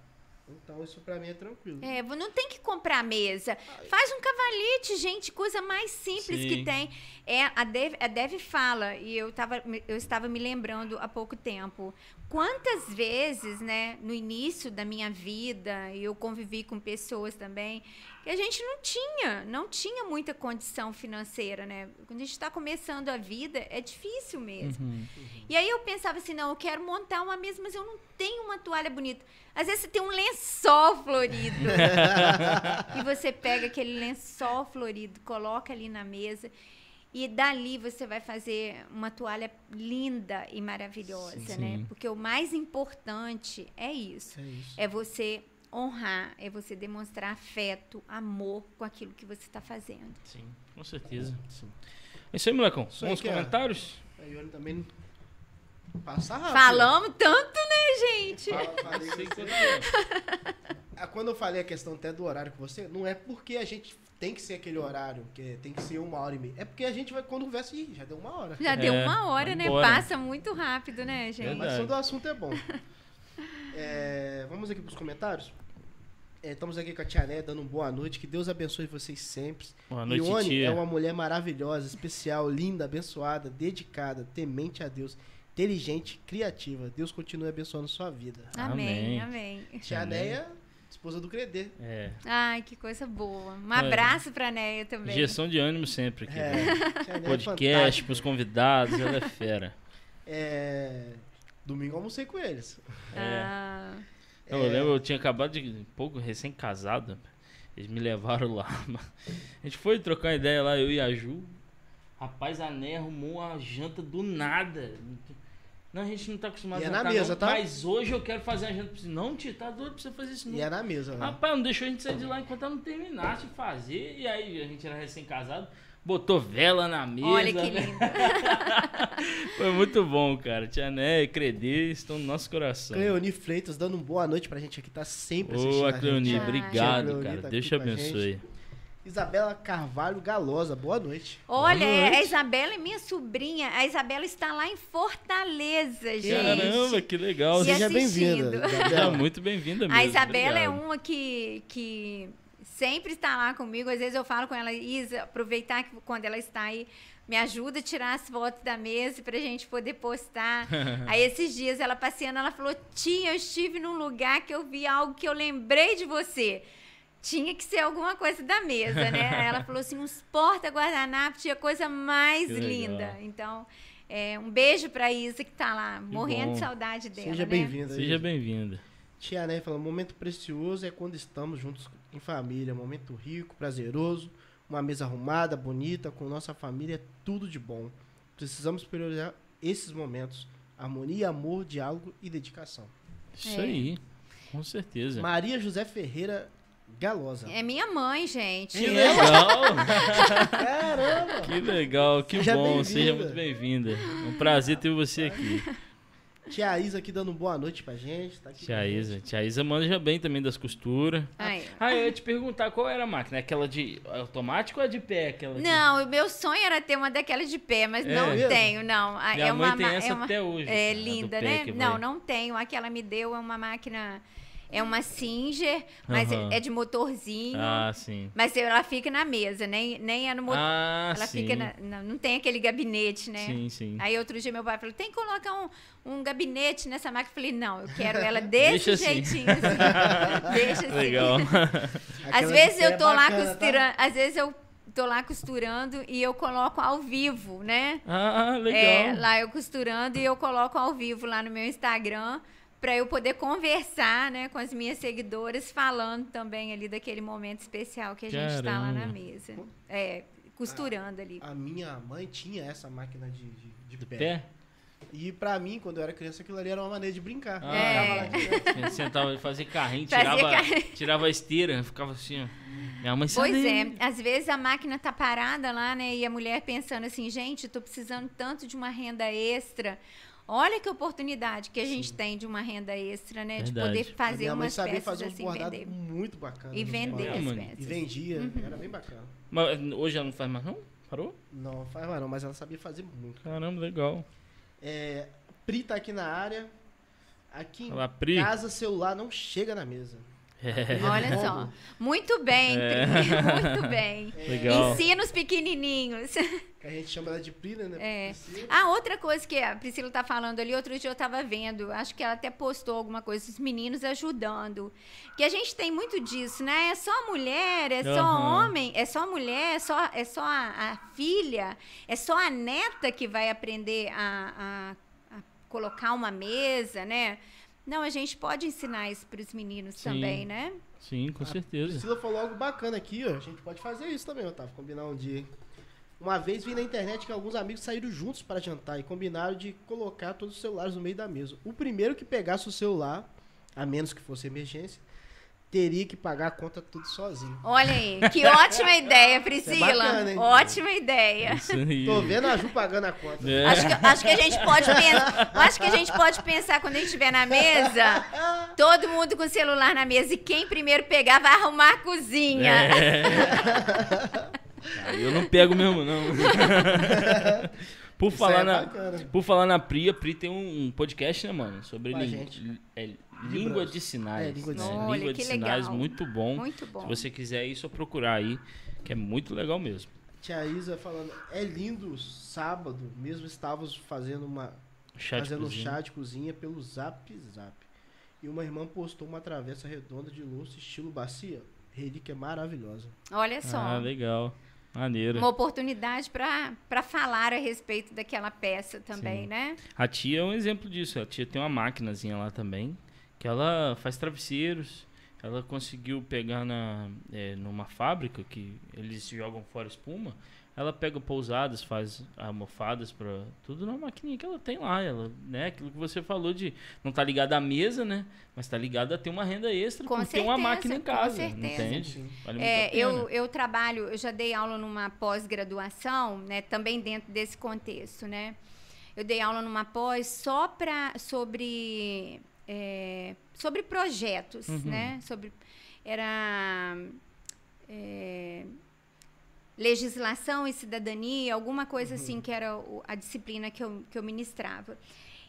Então isso pra mim é tranquilo. É, não tem que comprar mesa. Faz um cavalete, gente, coisa mais simples Sim. que tem. É, a Dev, a Dev fala, e eu, tava, eu estava me lembrando há pouco tempo, quantas vezes, né, no início da minha vida, eu convivi com pessoas também, que a gente não tinha, não tinha muita condição financeira, né? Quando a gente está começando a vida, é difícil mesmo. Uhum. E aí eu pensava assim, não, eu quero montar uma mesa, mas eu não tenho uma toalha bonita. Às vezes você tem um lençol florido. e você pega aquele lençol florido, coloca ali na mesa. E dali você vai fazer uma toalha linda e maravilhosa, Sim. né? Sim. Porque o mais importante é isso. É isso. É você honrar, é você demonstrar afeto, amor com aquilo que você está fazendo. Sim, com certeza. Sim. É isso aí, molecão. Isso Vamos é. comentários? A Ione também passa rápido. Falamos tanto, né, gente? Fala- falei Ah, Quando eu falei a questão até do horário com você, não é porque a gente tem que ser aquele horário, que tem que ser uma hora e meia. É porque a gente vai, quando conversa, ih, já deu uma hora. Já deu É, uma hora, né? embora. Passa muito rápido, né, gente? Verdade. Mas quando o assunto é bom. É, vamos aqui para os comentários. É, estamos aqui com a Tia Né, dando uma boa noite. Que Deus abençoe vocês sempre. Boa noite, Ione tia. é uma mulher maravilhosa, especial, linda, abençoada, dedicada, temente a Deus, inteligente, criativa. Deus continue abençoando sua vida. Amém, Amém. amém. Tia. Neia, esposa do Credê. É. Ai, que coisa boa. Um É. abraço pra Neia também. Injeção de ânimo sempre aqui. É, né? Neia é Podcast fantástica. pros convidados, ela é fera. É, domingo eu almocei com eles. Ah, Não, Eu lembro, eu tinha acabado de. um pouco recém-casado. Eles me levaram lá. A gente foi trocar ideia lá, eu e a Ju. Rapaz, a Né arrumou uma janta do nada. Não, a gente não tá acostumado E é a na jantar, mesa, não, tá? Mas hoje eu quero fazer a janta. Não, tio, tá doido pra você fazer isso não. E é na mesa, né? Rapaz, não deixou a gente sair de lá enquanto ela não terminasse de fazer. E aí, a gente era recém-casado, botou vela na mesa. olha que lindo. Foi muito bom, cara. Tia Né e Credê estão no nosso coração. Cleoni Freitas dando uma boa noite pra gente aqui, tá sempre assistindo. Boa. Cleoni, obrigado, Cleoni cara. tá Deus te abençoe. Isabela Carvalho Galosa, boa noite. Olha, Boa noite. a Isabela é minha sobrinha. A Isabela está lá em Fortaleza, gente. Caramba, que legal. Seja bem-vinda, Seja Isabela. muito bem-vinda mesmo. A Isabela é obrigado. uma que, que sempre está lá comigo. Às vezes eu falo com ela, Isa, aproveitar que quando ela está aí, me ajuda a tirar as fotos da mesa pra gente poder postar. aí esses dias ela passeando, ela falou: Tia, eu estive num lugar que eu vi algo que eu lembrei de você. Tinha que ser alguma coisa da mesa, né? Ela falou assim: uns porta-guardanapo, tinha coisa mais Que legal. linda. Então, é, um beijo pra Isa que tá lá, morrendo bom. de saudade dela. Seja né? bem-vinda. Seja bem-vinda. Tia Né falando, momento precioso é quando estamos juntos em família, momento rico, prazeroso, uma mesa arrumada, bonita, com nossa família, é tudo de bom. Precisamos priorizar esses momentos, harmonia, amor, diálogo e dedicação. Isso É. aí. Com certeza. Maria José Ferreira Galosa. É minha mãe, gente. Que É. legal. Caramba! que legal, que Seja bom. Seja muito bem-vinda. É um prazer ter você aqui. Tia Isa aqui dando boa noite pra gente. Tá Tia gente. Isa. Tia Isa manja bem também das costuras. Ai. Ah, eu ia te perguntar qual era a máquina. Aquela de automático ou a de pé? Aquela de- Não, o meu sonho era ter uma daquelas de pé, mas É não mesmo? tenho, não. Ah, Minha é mãe uma, tem essa é uma, até hoje. É linda, né? Não, vai. não tenho. A que ela me deu é uma máquina, é uma Singer, mas Aham. é de motorzinho. Ah, sim. Mas ela fica na mesa, nem, nem é no motor. Ah, ela sim. fica na, na- não tem aquele gabinete, né? Sim, sim. Aí outro dia meu pai falou: tem que colocar um, um gabinete nessa máquina. Eu falei, não, eu quero ela desse Deixa assim. jeitinho. Assim. Deixa assim. Legal. Às vezes eu é tô lá bacana, tá? costurando, às vezes eu tô lá costurando e eu coloco ao vivo, né? Ah, legal. É, lá eu costurando e eu coloco ao vivo lá no meu Instagram para eu poder conversar, né, com as minhas seguidoras, falando também ali daquele momento especial que a gente está lá na Caramba. mesa. É, costurando ali. A minha mãe tinha essa máquina de, de, de De pé. pé? E pra mim, quando eu era criança, aquilo ali era uma maneira de brincar. Ah, É. Lá. A sentava e fazia carrinho, Fazia tirava, carrinho. tirava a esteira, ficava assim, ó. Minha mãe Pois é, às vezes a máquina tá parada lá, né? E a mulher pensando assim, gente, tô precisando tanto de uma renda extra. Olha que oportunidade que a gente tem de uma renda extra, né? De Verdade. poder A fazer umas sabia peças fazer um assim, bordado vender. muito bacana. E vender as mano. peças. E vendia, Uhum. era bem bacana. Mas hoje ela não faz mais, não? Parou? Não, faz mais não, mas ela sabia fazer muito. Caramba, legal. É, Pri tá aqui na área. Aqui em Olá, casa, celular não chega na mesa. É, Olha só. Muito bem, É. Muito bem. legal. Ensina os pequenininhos. Que a gente chama ela de Pri, né? É. Priscila. Ah, outra coisa que a Priscila tá falando ali, outro dia eu tava vendo, acho que ela até postou alguma coisa, os meninos ajudando. Que a gente tem muito disso, né? É só mulher, é só Aham. homem, é só mulher, é só, é só a, a filha, é só a neta que vai aprender a, a- a colocar uma mesa, né? Não, a gente pode ensinar isso para os meninos Sim. também, né? Sim, com A certeza. Priscila falou algo bacana aqui, ó. A gente pode fazer isso também, Otávio. Combinar um dia. Uma vez vi na internet que alguns amigos saíram juntos para jantar e combinaram de colocar todos os celulares no meio da mesa. O primeiro que pegasse o celular, a menos que fosse emergência, teria que pagar a conta tudo sozinho. Olha aí, que ótima ideia, Priscila. bacana, hein? ótima ideia. Isso aí. Tô vendo a Ju pagando a conta. É. Acho que, acho que a gente pode pensar. Acho que a gente pode pensar quando a gente estiver na mesa, todo mundo com o celular na mesa e quem primeiro pegar vai arrumar a cozinha. É. Eu não pego mesmo, não. Por Isso falar, é na, bacana. por falar na Pri, a Pri tem um podcast, né, mano? Sobre Com a lin- é, língua de sinais. É, língua de sinais. Olha, Língua de sinais, legal. muito bom. Muito bom. Se você quiser ir, só procurar aí, que é muito legal mesmo. Tia Isa falando, é lindo sábado, mesmo estávamos fazendo uma de fazendo um cozinha. chá de cozinha pelo Zap Zap. E uma irmã postou uma travessa redonda de louça estilo bacia, relíquia maravilhosa. Olha só. Ah, legal. Maneiro. uma oportunidade para falar a respeito daquela peça também, Sim. né? A tia é um exemplo disso. A tia tem uma maquinazinha lá também, que ela faz travesseiros. Ela conseguiu pegar na, é, numa fábrica que eles jogam fora espuma. Ela pega pousadas, faz almofadas para tudo na maquininha que ela tem lá. Ela, né, aquilo que você falou de não tá ligado à mesa, né? Mas tá ligado a ter uma renda extra Com por ter uma certeza, máquina em com casa, certeza. entende? Vale É, eu, eu trabalho, eu já dei aula numa pós-graduação, né, também dentro desse contexto, né? Eu dei aula numa pós só para sobre é, sobre projetos, Uhum. né? Sobre era é, legislação e cidadania, alguma coisa assim que era a disciplina que eu, que eu ministrava.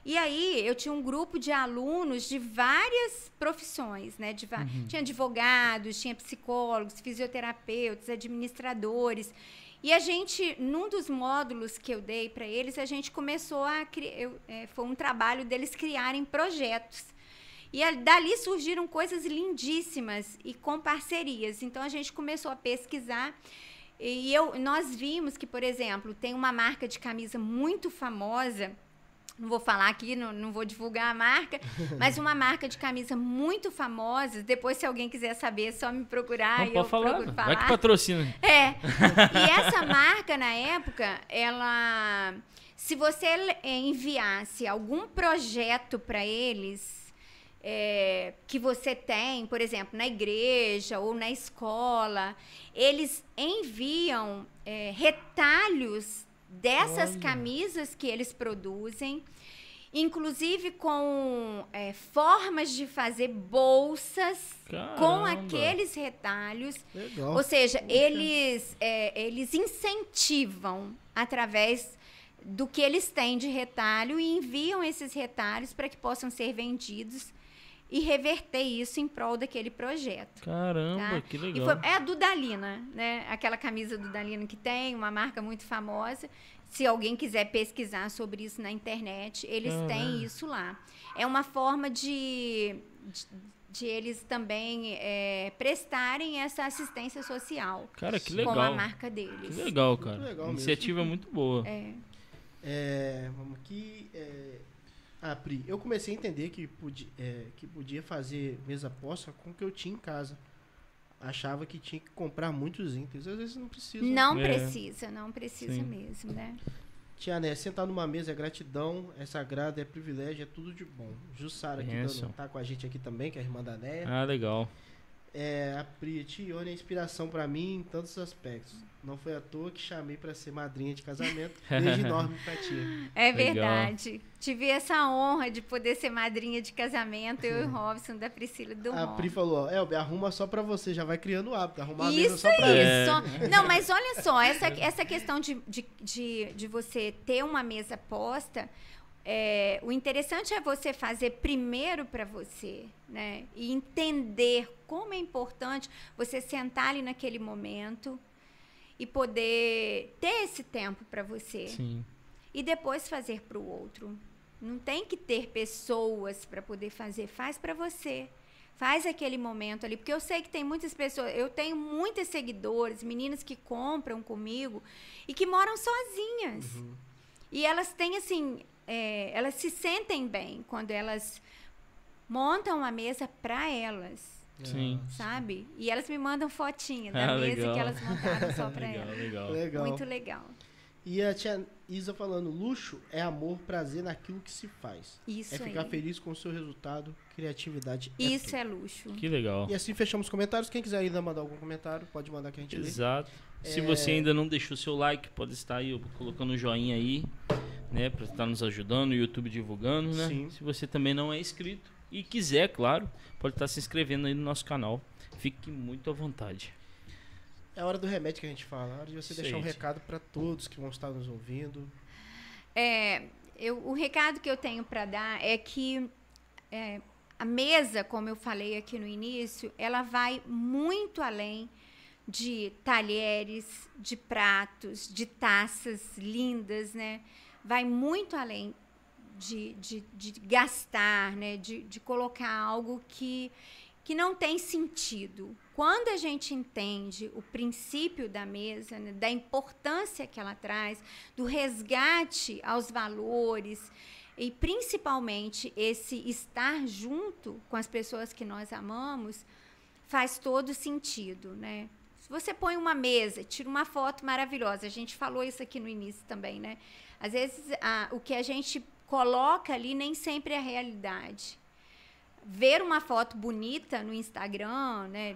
E aí eu tinha um grupo de alunos de várias profissões, né? De va- Tinha advogados, tinha psicólogos, fisioterapeutas, administradores. E a gente, num dos módulos que eu dei para eles, a gente começou a criar. foi um trabalho deles criarem projetos. E a- dali surgiram coisas lindíssimas e com parcerias. Então a gente começou a pesquisar. E eu, nós vimos que, por exemplo, tem uma marca de camisa muito famosa. Não vou falar aqui, não, não vou divulgar a marca, mas uma marca de camisa muito famosa. Depois, se alguém quiser saber, é só me procurar. Não, e eu pode falar. procuro Vai que patrocina. é. E essa marca, na época, ela. Se você eh, enviasse algum projeto para eles é, que você tem, por exemplo, na igreja ou na escola, eles enviam é, retalhos dessas Olha. camisas que eles produzem. Inclusive com é, formas de fazer bolsas com Caramba. aqueles retalhos. Legal. Ou seja, eles, é, eles incentivam através do que eles têm de retalho e enviam esses retalhos para que possam ser vendidos e reverter isso em prol daquele projeto. Caramba, Tá? que E legal. foi- é a Dudalina, né? Aquela camisa Dudalina que tem, uma marca muito famosa. Se alguém quiser pesquisar sobre isso na internet, eles Caramba. têm isso lá. É uma forma de, de, de eles também é, prestarem essa assistência social Cara, que com a legal. marca Que deles. legal, cara. legal mesmo. Iniciativa muito boa. É. É, vamos aqui. É... Ah, Pri, eu comecei a entender que podia, é, que podia fazer mesa posta com o que eu tinha em casa. Achava que tinha que comprar muitos itens. Às vezes não precisa. Não É. precisa, não precisa Sim. mesmo, né? Tia Né, sentar numa mesa é gratidão, é sagrado, é privilégio, é tudo de bom. Jussara aqui dando- tá com a gente aqui também, que é a irmã da Néia. Ah, legal. É, a Pri, Tione é inspiração pra mim em todos os aspectos. Não foi à toa que chamei pra ser madrinha de casamento. Beijo enorme pra tia. É Legal. verdade. Tive essa honra de poder ser madrinha de casamento, eu e o Robson, da Priscila do A. Pri falou, Elber, arruma só pra você, já vai criando o hábito, arrumar a mesa Isso só pra ele. É. Não, mas olha só, essa, essa questão de, de, de, de você ter uma mesa posta, é, o interessante é você fazer primeiro para você, né? E entender como é importante você sentar ali naquele momento e poder ter esse tempo para você Sim. e depois fazer para o outro. Não tem que ter pessoas para poder fazer, faz para você. Faz aquele momento ali, porque eu sei que tem muitas pessoas, eu tenho muitas seguidores, meninas que compram comigo e que moram sozinhas. E elas têm assim, é, elas se sentem bem quando elas montam a mesa para elas, Sim. sabe? E elas me mandam fotinha da Ah, mesa legal. que elas montaram só para legal, elas. legal. Legal. Muito legal. E a tia Isa falando, luxo é amor, prazer naquilo que se faz. Isso é ficar aí. feliz com o seu resultado, criatividade. é Isso tudo. é luxo. Que legal. E assim fechamos os comentários. Quem quiser ainda mandar algum comentário, pode mandar que a gente lê. Exato. Se É. você ainda não deixou seu like, pode estar aí colocando um joinha aí, né, para estar nos ajudando, o YouTube divulgando, né? Sim. Se você também não é inscrito e quiser, claro, pode estar se inscrevendo aí no nosso canal. Fique muito à vontade. É a hora do remédio que a gente fala. É hora de você Isso deixar um recado para todos que vão estar nos ouvindo. É, eu, o recado que eu tenho para dar é que é, a mesa, como eu falei aqui no início, ela vai muito além de talheres, de pratos, de taças lindas, né? Vai muito além de, de, de gastar, né? De, de colocar algo que, que não tem sentido. Quando a gente entende o princípio da mesa, né, da importância que ela traz, do resgate aos valores e principalmente esse estar junto com as pessoas que nós amamos, faz todo sentido, né? Se você põe uma mesa, tira uma foto maravilhosa, a gente falou isso aqui no início também, né? Às vezes a- o que a gente coloca ali nem sempre é a realidade. Ver uma foto bonita no Instagram, né?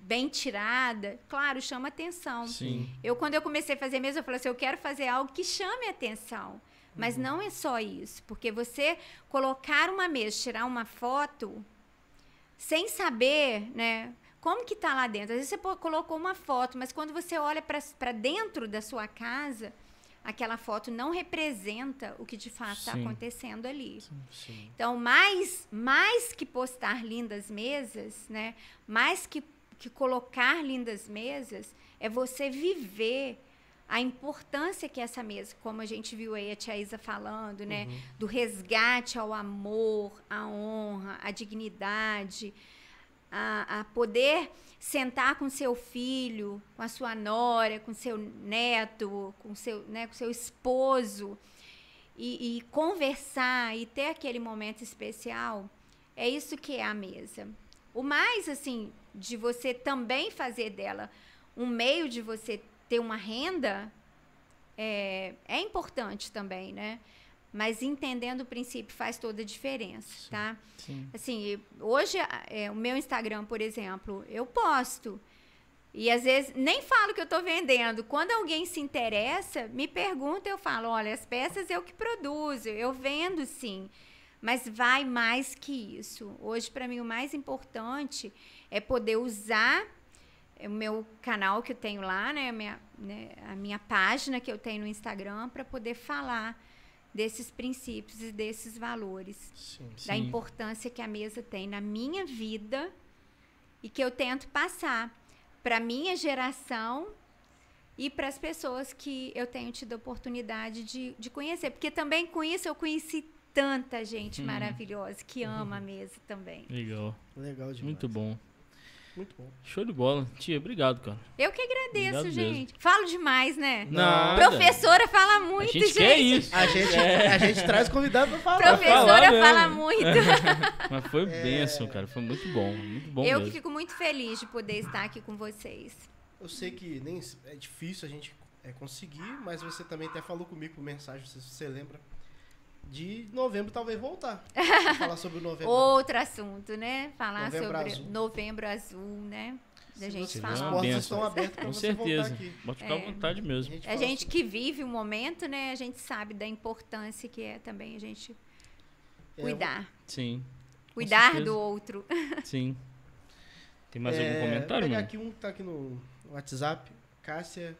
Bem tirada, claro, chama atenção. Sim. Eu, quando eu comecei a fazer mesa, eu falei assim, eu quero fazer algo que chame atenção. Mas não é só isso, porque você colocar uma mesa, tirar uma foto, sem saber, né? Como que tá lá dentro? Às vezes você colocou uma foto, mas quando você olha para dentro da sua casa, aquela foto não representa o que de fato está Sim. acontecendo ali. Sim. Então, mais, mais que postar lindas mesas, né? Mais que, que colocar lindas mesas, é você viver a importância que essa mesa, como a gente viu aí a tia Isa falando, né? Do resgate ao amor, à honra, à dignidade, a, a poder sentar com seu filho, com a sua nora, com seu neto, com seu, né, com seu esposo e, e conversar e ter aquele momento especial, é isso que é a mesa. O mais, assim, de você também fazer dela um meio de você ter uma renda, é, é importante também, né? Mas entendendo o princípio faz toda a diferença, tá? Sim. Assim, hoje, é, o meu Instagram, por exemplo, eu posto. E às vezes nem falo que eu estou vendendo. Quando alguém se interessa, me pergunta, eu falo: olha, as peças eu que produzo, eu vendo sim. Mas vai mais que isso. Hoje, para mim, o mais importante é poder usar o meu canal que eu tenho lá, né, a, minha, né, a minha página que eu tenho no Instagram, para poder falar desses princípios e desses valores Sim. da Sim. importância que a mesa tem na minha vida e que eu tento passar para minha geração e para as pessoas que eu tenho tido a oportunidade de, de conhecer. Porque também com isso eu conheci tanta gente Uhum. maravilhosa que ama a mesa também. Legal. Legal demais. Muito bom. Muito bom. Show de bola. Tia, obrigado, cara. Eu que agradeço, Obrigado mesmo. gente. Falo demais, né? Nada. Professora fala A muito, gente gente. quer isso. A gente, a gente traz convidado pra falar. falar Professora mesmo. fala muito. Mas foi bênção, cara. Foi muito bom. Muito bom eu mesmo. fico muito feliz de poder estar aqui com vocês. Eu sei que nem é difícil a gente é, conseguir, mas você também até falou comigo por mensagem, se você lembra. De novembro talvez voltar. Falar sobre o novembro. Outro assunto, né? Falar Novembro sobre Azul. novembro azul, né? Da gente você- Seria As falar. portas estão abertas Com você voltar certeza. aqui. Pode ficar à É. vontade mesmo. gente A fala gente que vive o momento, né? A gente sabe da importância que é também a gente É, cuidar. Sim, Cuidar do outro. sim. Tem mais é, algum comentário, pegar mano? aqui um que tá aqui no WhatsApp. Cássia.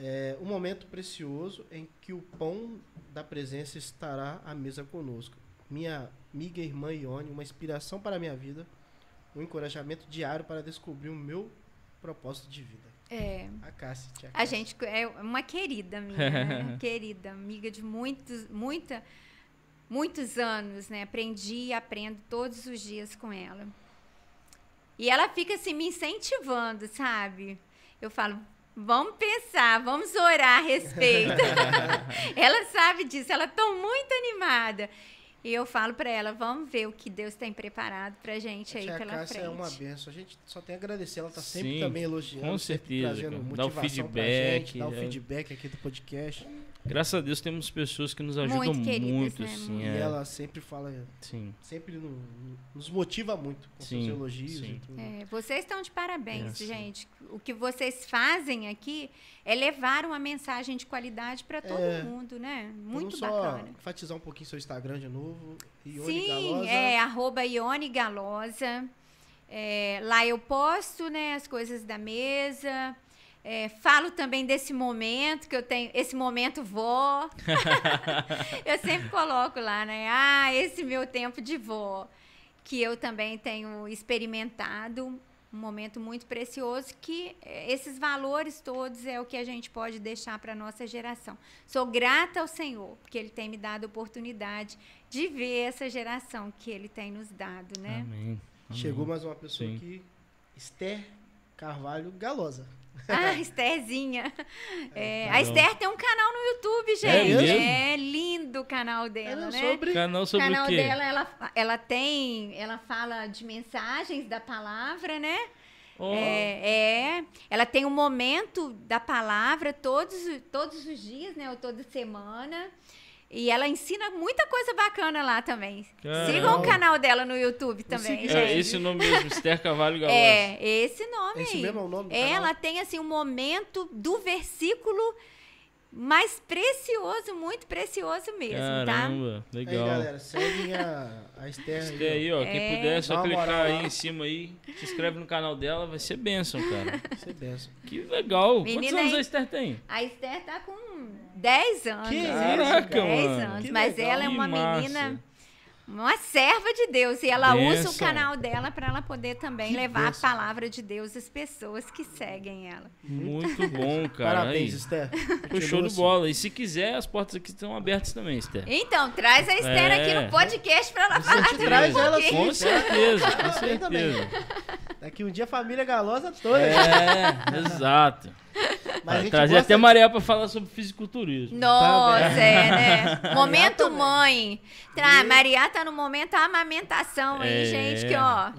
É, um momento precioso em que o pão da presença estará à mesa conosco. Minha amiga e irmã Ione, uma inspiração para a minha vida, um encorajamento diário para descobrir o meu propósito de vida. É, A Cássia, tia a Cássia. gente é uma querida minha, né? querida, amiga de muitos, muita, muitos anos, né? Aprendi e aprendo todos os dias com ela. E ela fica assim me incentivando, sabe? Eu falo, vamos pensar, vamos orar a respeito. ela sabe disso, ela tá muito animada. E eu falo pra ela, vamos ver o que Deus tem preparado pra gente A aí tia pela Cássia frente. é uma benção. A gente só tem a agradecer. Ela tá sempre Sim, também elogiando. com certeza, Trazendo cara. Dá o motivação pra feedback, gente, dá o é. feedback aqui do podcast. Graças a Deus temos pessoas que nos ajudam Muito queridas, muito, né, assim, E é. ela sempre fala, Sim, sempre no- nos motiva muito com Sim, seus elogios sim. e tudo. É, vocês estão de parabéns, É, sim. gente. O que vocês fazem aqui é levar uma mensagem de qualidade para todo É. mundo, né? Vamos Muito só bacana. enfatizar um pouquinho seu Instagram de novo. Ione Sim, Galosa. é arroba Ione Galosa. É, lá eu posto né, as coisas da mesa. É, falo também desse momento que eu tenho, esse momento vó. eu sempre coloco lá, né? Ah, esse meu tempo de vó. Que eu também tenho experimentado. Um momento muito precioso que eh, esses valores todos é o que a gente pode deixar para nossa geração. Sou grata ao Senhor, porque Ele tem me dado a oportunidade de ver essa geração que Ele tem nos dado, né? amém. amém. Chegou mais uma pessoa Sim. aqui. Esther Carvalho Galosa. Ah, Estherzinha. É, a. Esther tem um canal no YouTube, É gente. mesmo? É, lindo o canal dela, Ela né? sobre Canal O sobre canal o quê? dela, ela, ela tem, ela fala de mensagens da palavra, né? Ó, É, é, ela tem um momento da palavra todos, todos os dias, né? Ou toda semana. E ela ensina muita coisa bacana lá também. Caramba. Sigam o canal dela no YouTube também, segui- é esse nome mesmo, Esther Cavalho Galosa. É, esse nome Esse mesmo é o nome do Ela canal? tem assim um momento do versículo mais precioso, muito precioso mesmo, tá? Caramba, Aí, legal. galera, seguem a, a Esther aí. aí, ó, É. quem puder, é só clicar moral aí em cima aí, se inscreve no canal dela, vai ser bênção, cara. ó. Você benção. Que legal. Quantos Menina, anos aí- a Esther tem? A Esther tá com 10 anos. Que? Caraca, 10 mano. anos. Que mas legal. ela é Que uma massa. Uma serva de Deus. E ela usa Benção. o canal dela para ela poder também Que levar benção. a palavra de Deus às pessoas que seguem ela. Muito bom, cara. Parabéns, Aí. Esther. Foi show de bola. E se quiser, as portas aqui estão abertas também, Esther. Então, traz a Esther É. aqui no podcast para ela falar também traz um ela. Com certeza, com certeza. Daqui um dia a família Galosa toda. É, exato. Mas Trazer gosta até a Maria pra falar sobre fisiculturismo. Nossa, Tá é, né? Momento mãe. Tá, Maria tá no momento da amamentação aí, É. gente, que ó.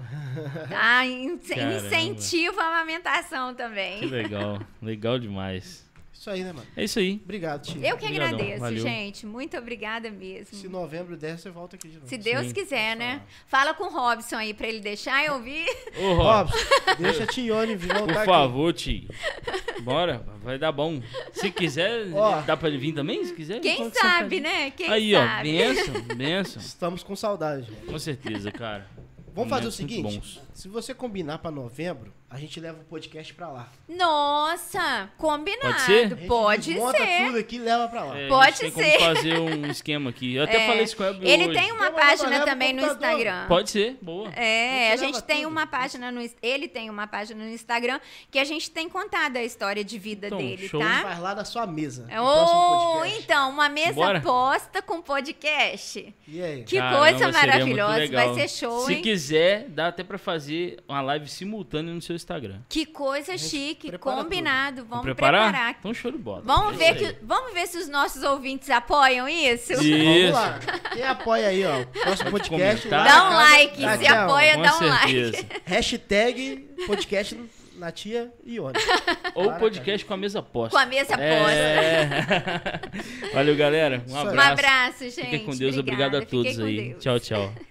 Tá, in- Caramba. incentiva a amamentação Que também. legal. Legal demais. Isso aí, né, mano? É isso aí. Obrigado, Tia. Eu que Obrigadão, agradeço, valeu. gente. Muito obrigada mesmo. Se novembro der, você volta aqui de novo. Se Deus Sim. quiser, né? Fala com o Robson aí pra ele deixar eu ouvir. Ô, Rob, Robson, deixa a Tione vir voltar por aqui. favor, tio. Bora, vai dar bom. Se quiser, Ó. dá pra ele vir também? Se quiser, Quem sabe, né? Quem Aí, ó, sabe? benção, benção. Estamos com saudade. Com certeza, cara. Vamos fazer o Momentos muito seguinte: bons. se você combinar pra novembro, a gente leva o podcast pra lá. Nossa, combinado. Pode ser? A gente Pode desmonta ser. tudo aqui e leva pra lá. É, a Pode gente ser. tem como fazer um esquema aqui. Eu até É. falei isso com o Ele hoje. tem uma Leva- página também no. Instagram. Pode ser, boa. É, A a gente gente leva tem tudo. uma página no ele tem uma página no Instagram que a gente tem contado a história de vida Então, dele, show. A gente tá? faz lá da sua mesa. Ou podcast. então uma mesa Bora. posta com podcast. E aí? Que Caramba, coisa maravilhosa, vai ser show, Se hein? quiser, dá até pra fazer uma live simultânea no seu Instagram. Que coisa chique, prepara combinado. Vamos preparar? preparar. Então show de bola. Vamos É ver, aí. que, vamos ver se os nossos ouvintes apoiam isso? Isso. Vamos lá. Quem apoia aí, ó? Próximo podcast. comentar. lá Dá um like, se Tchau. apoia, Com dá um like. certeza. Hashtag podcast na tia Ione. Ou Para, podcast com a mesa posta. Com a mesa posta. É. Valeu, galera. Um abraço. Um abraço, gente. Fiquem com Deus. Obrigada. Obrigado a todos aí. Deus. Tchau, tchau.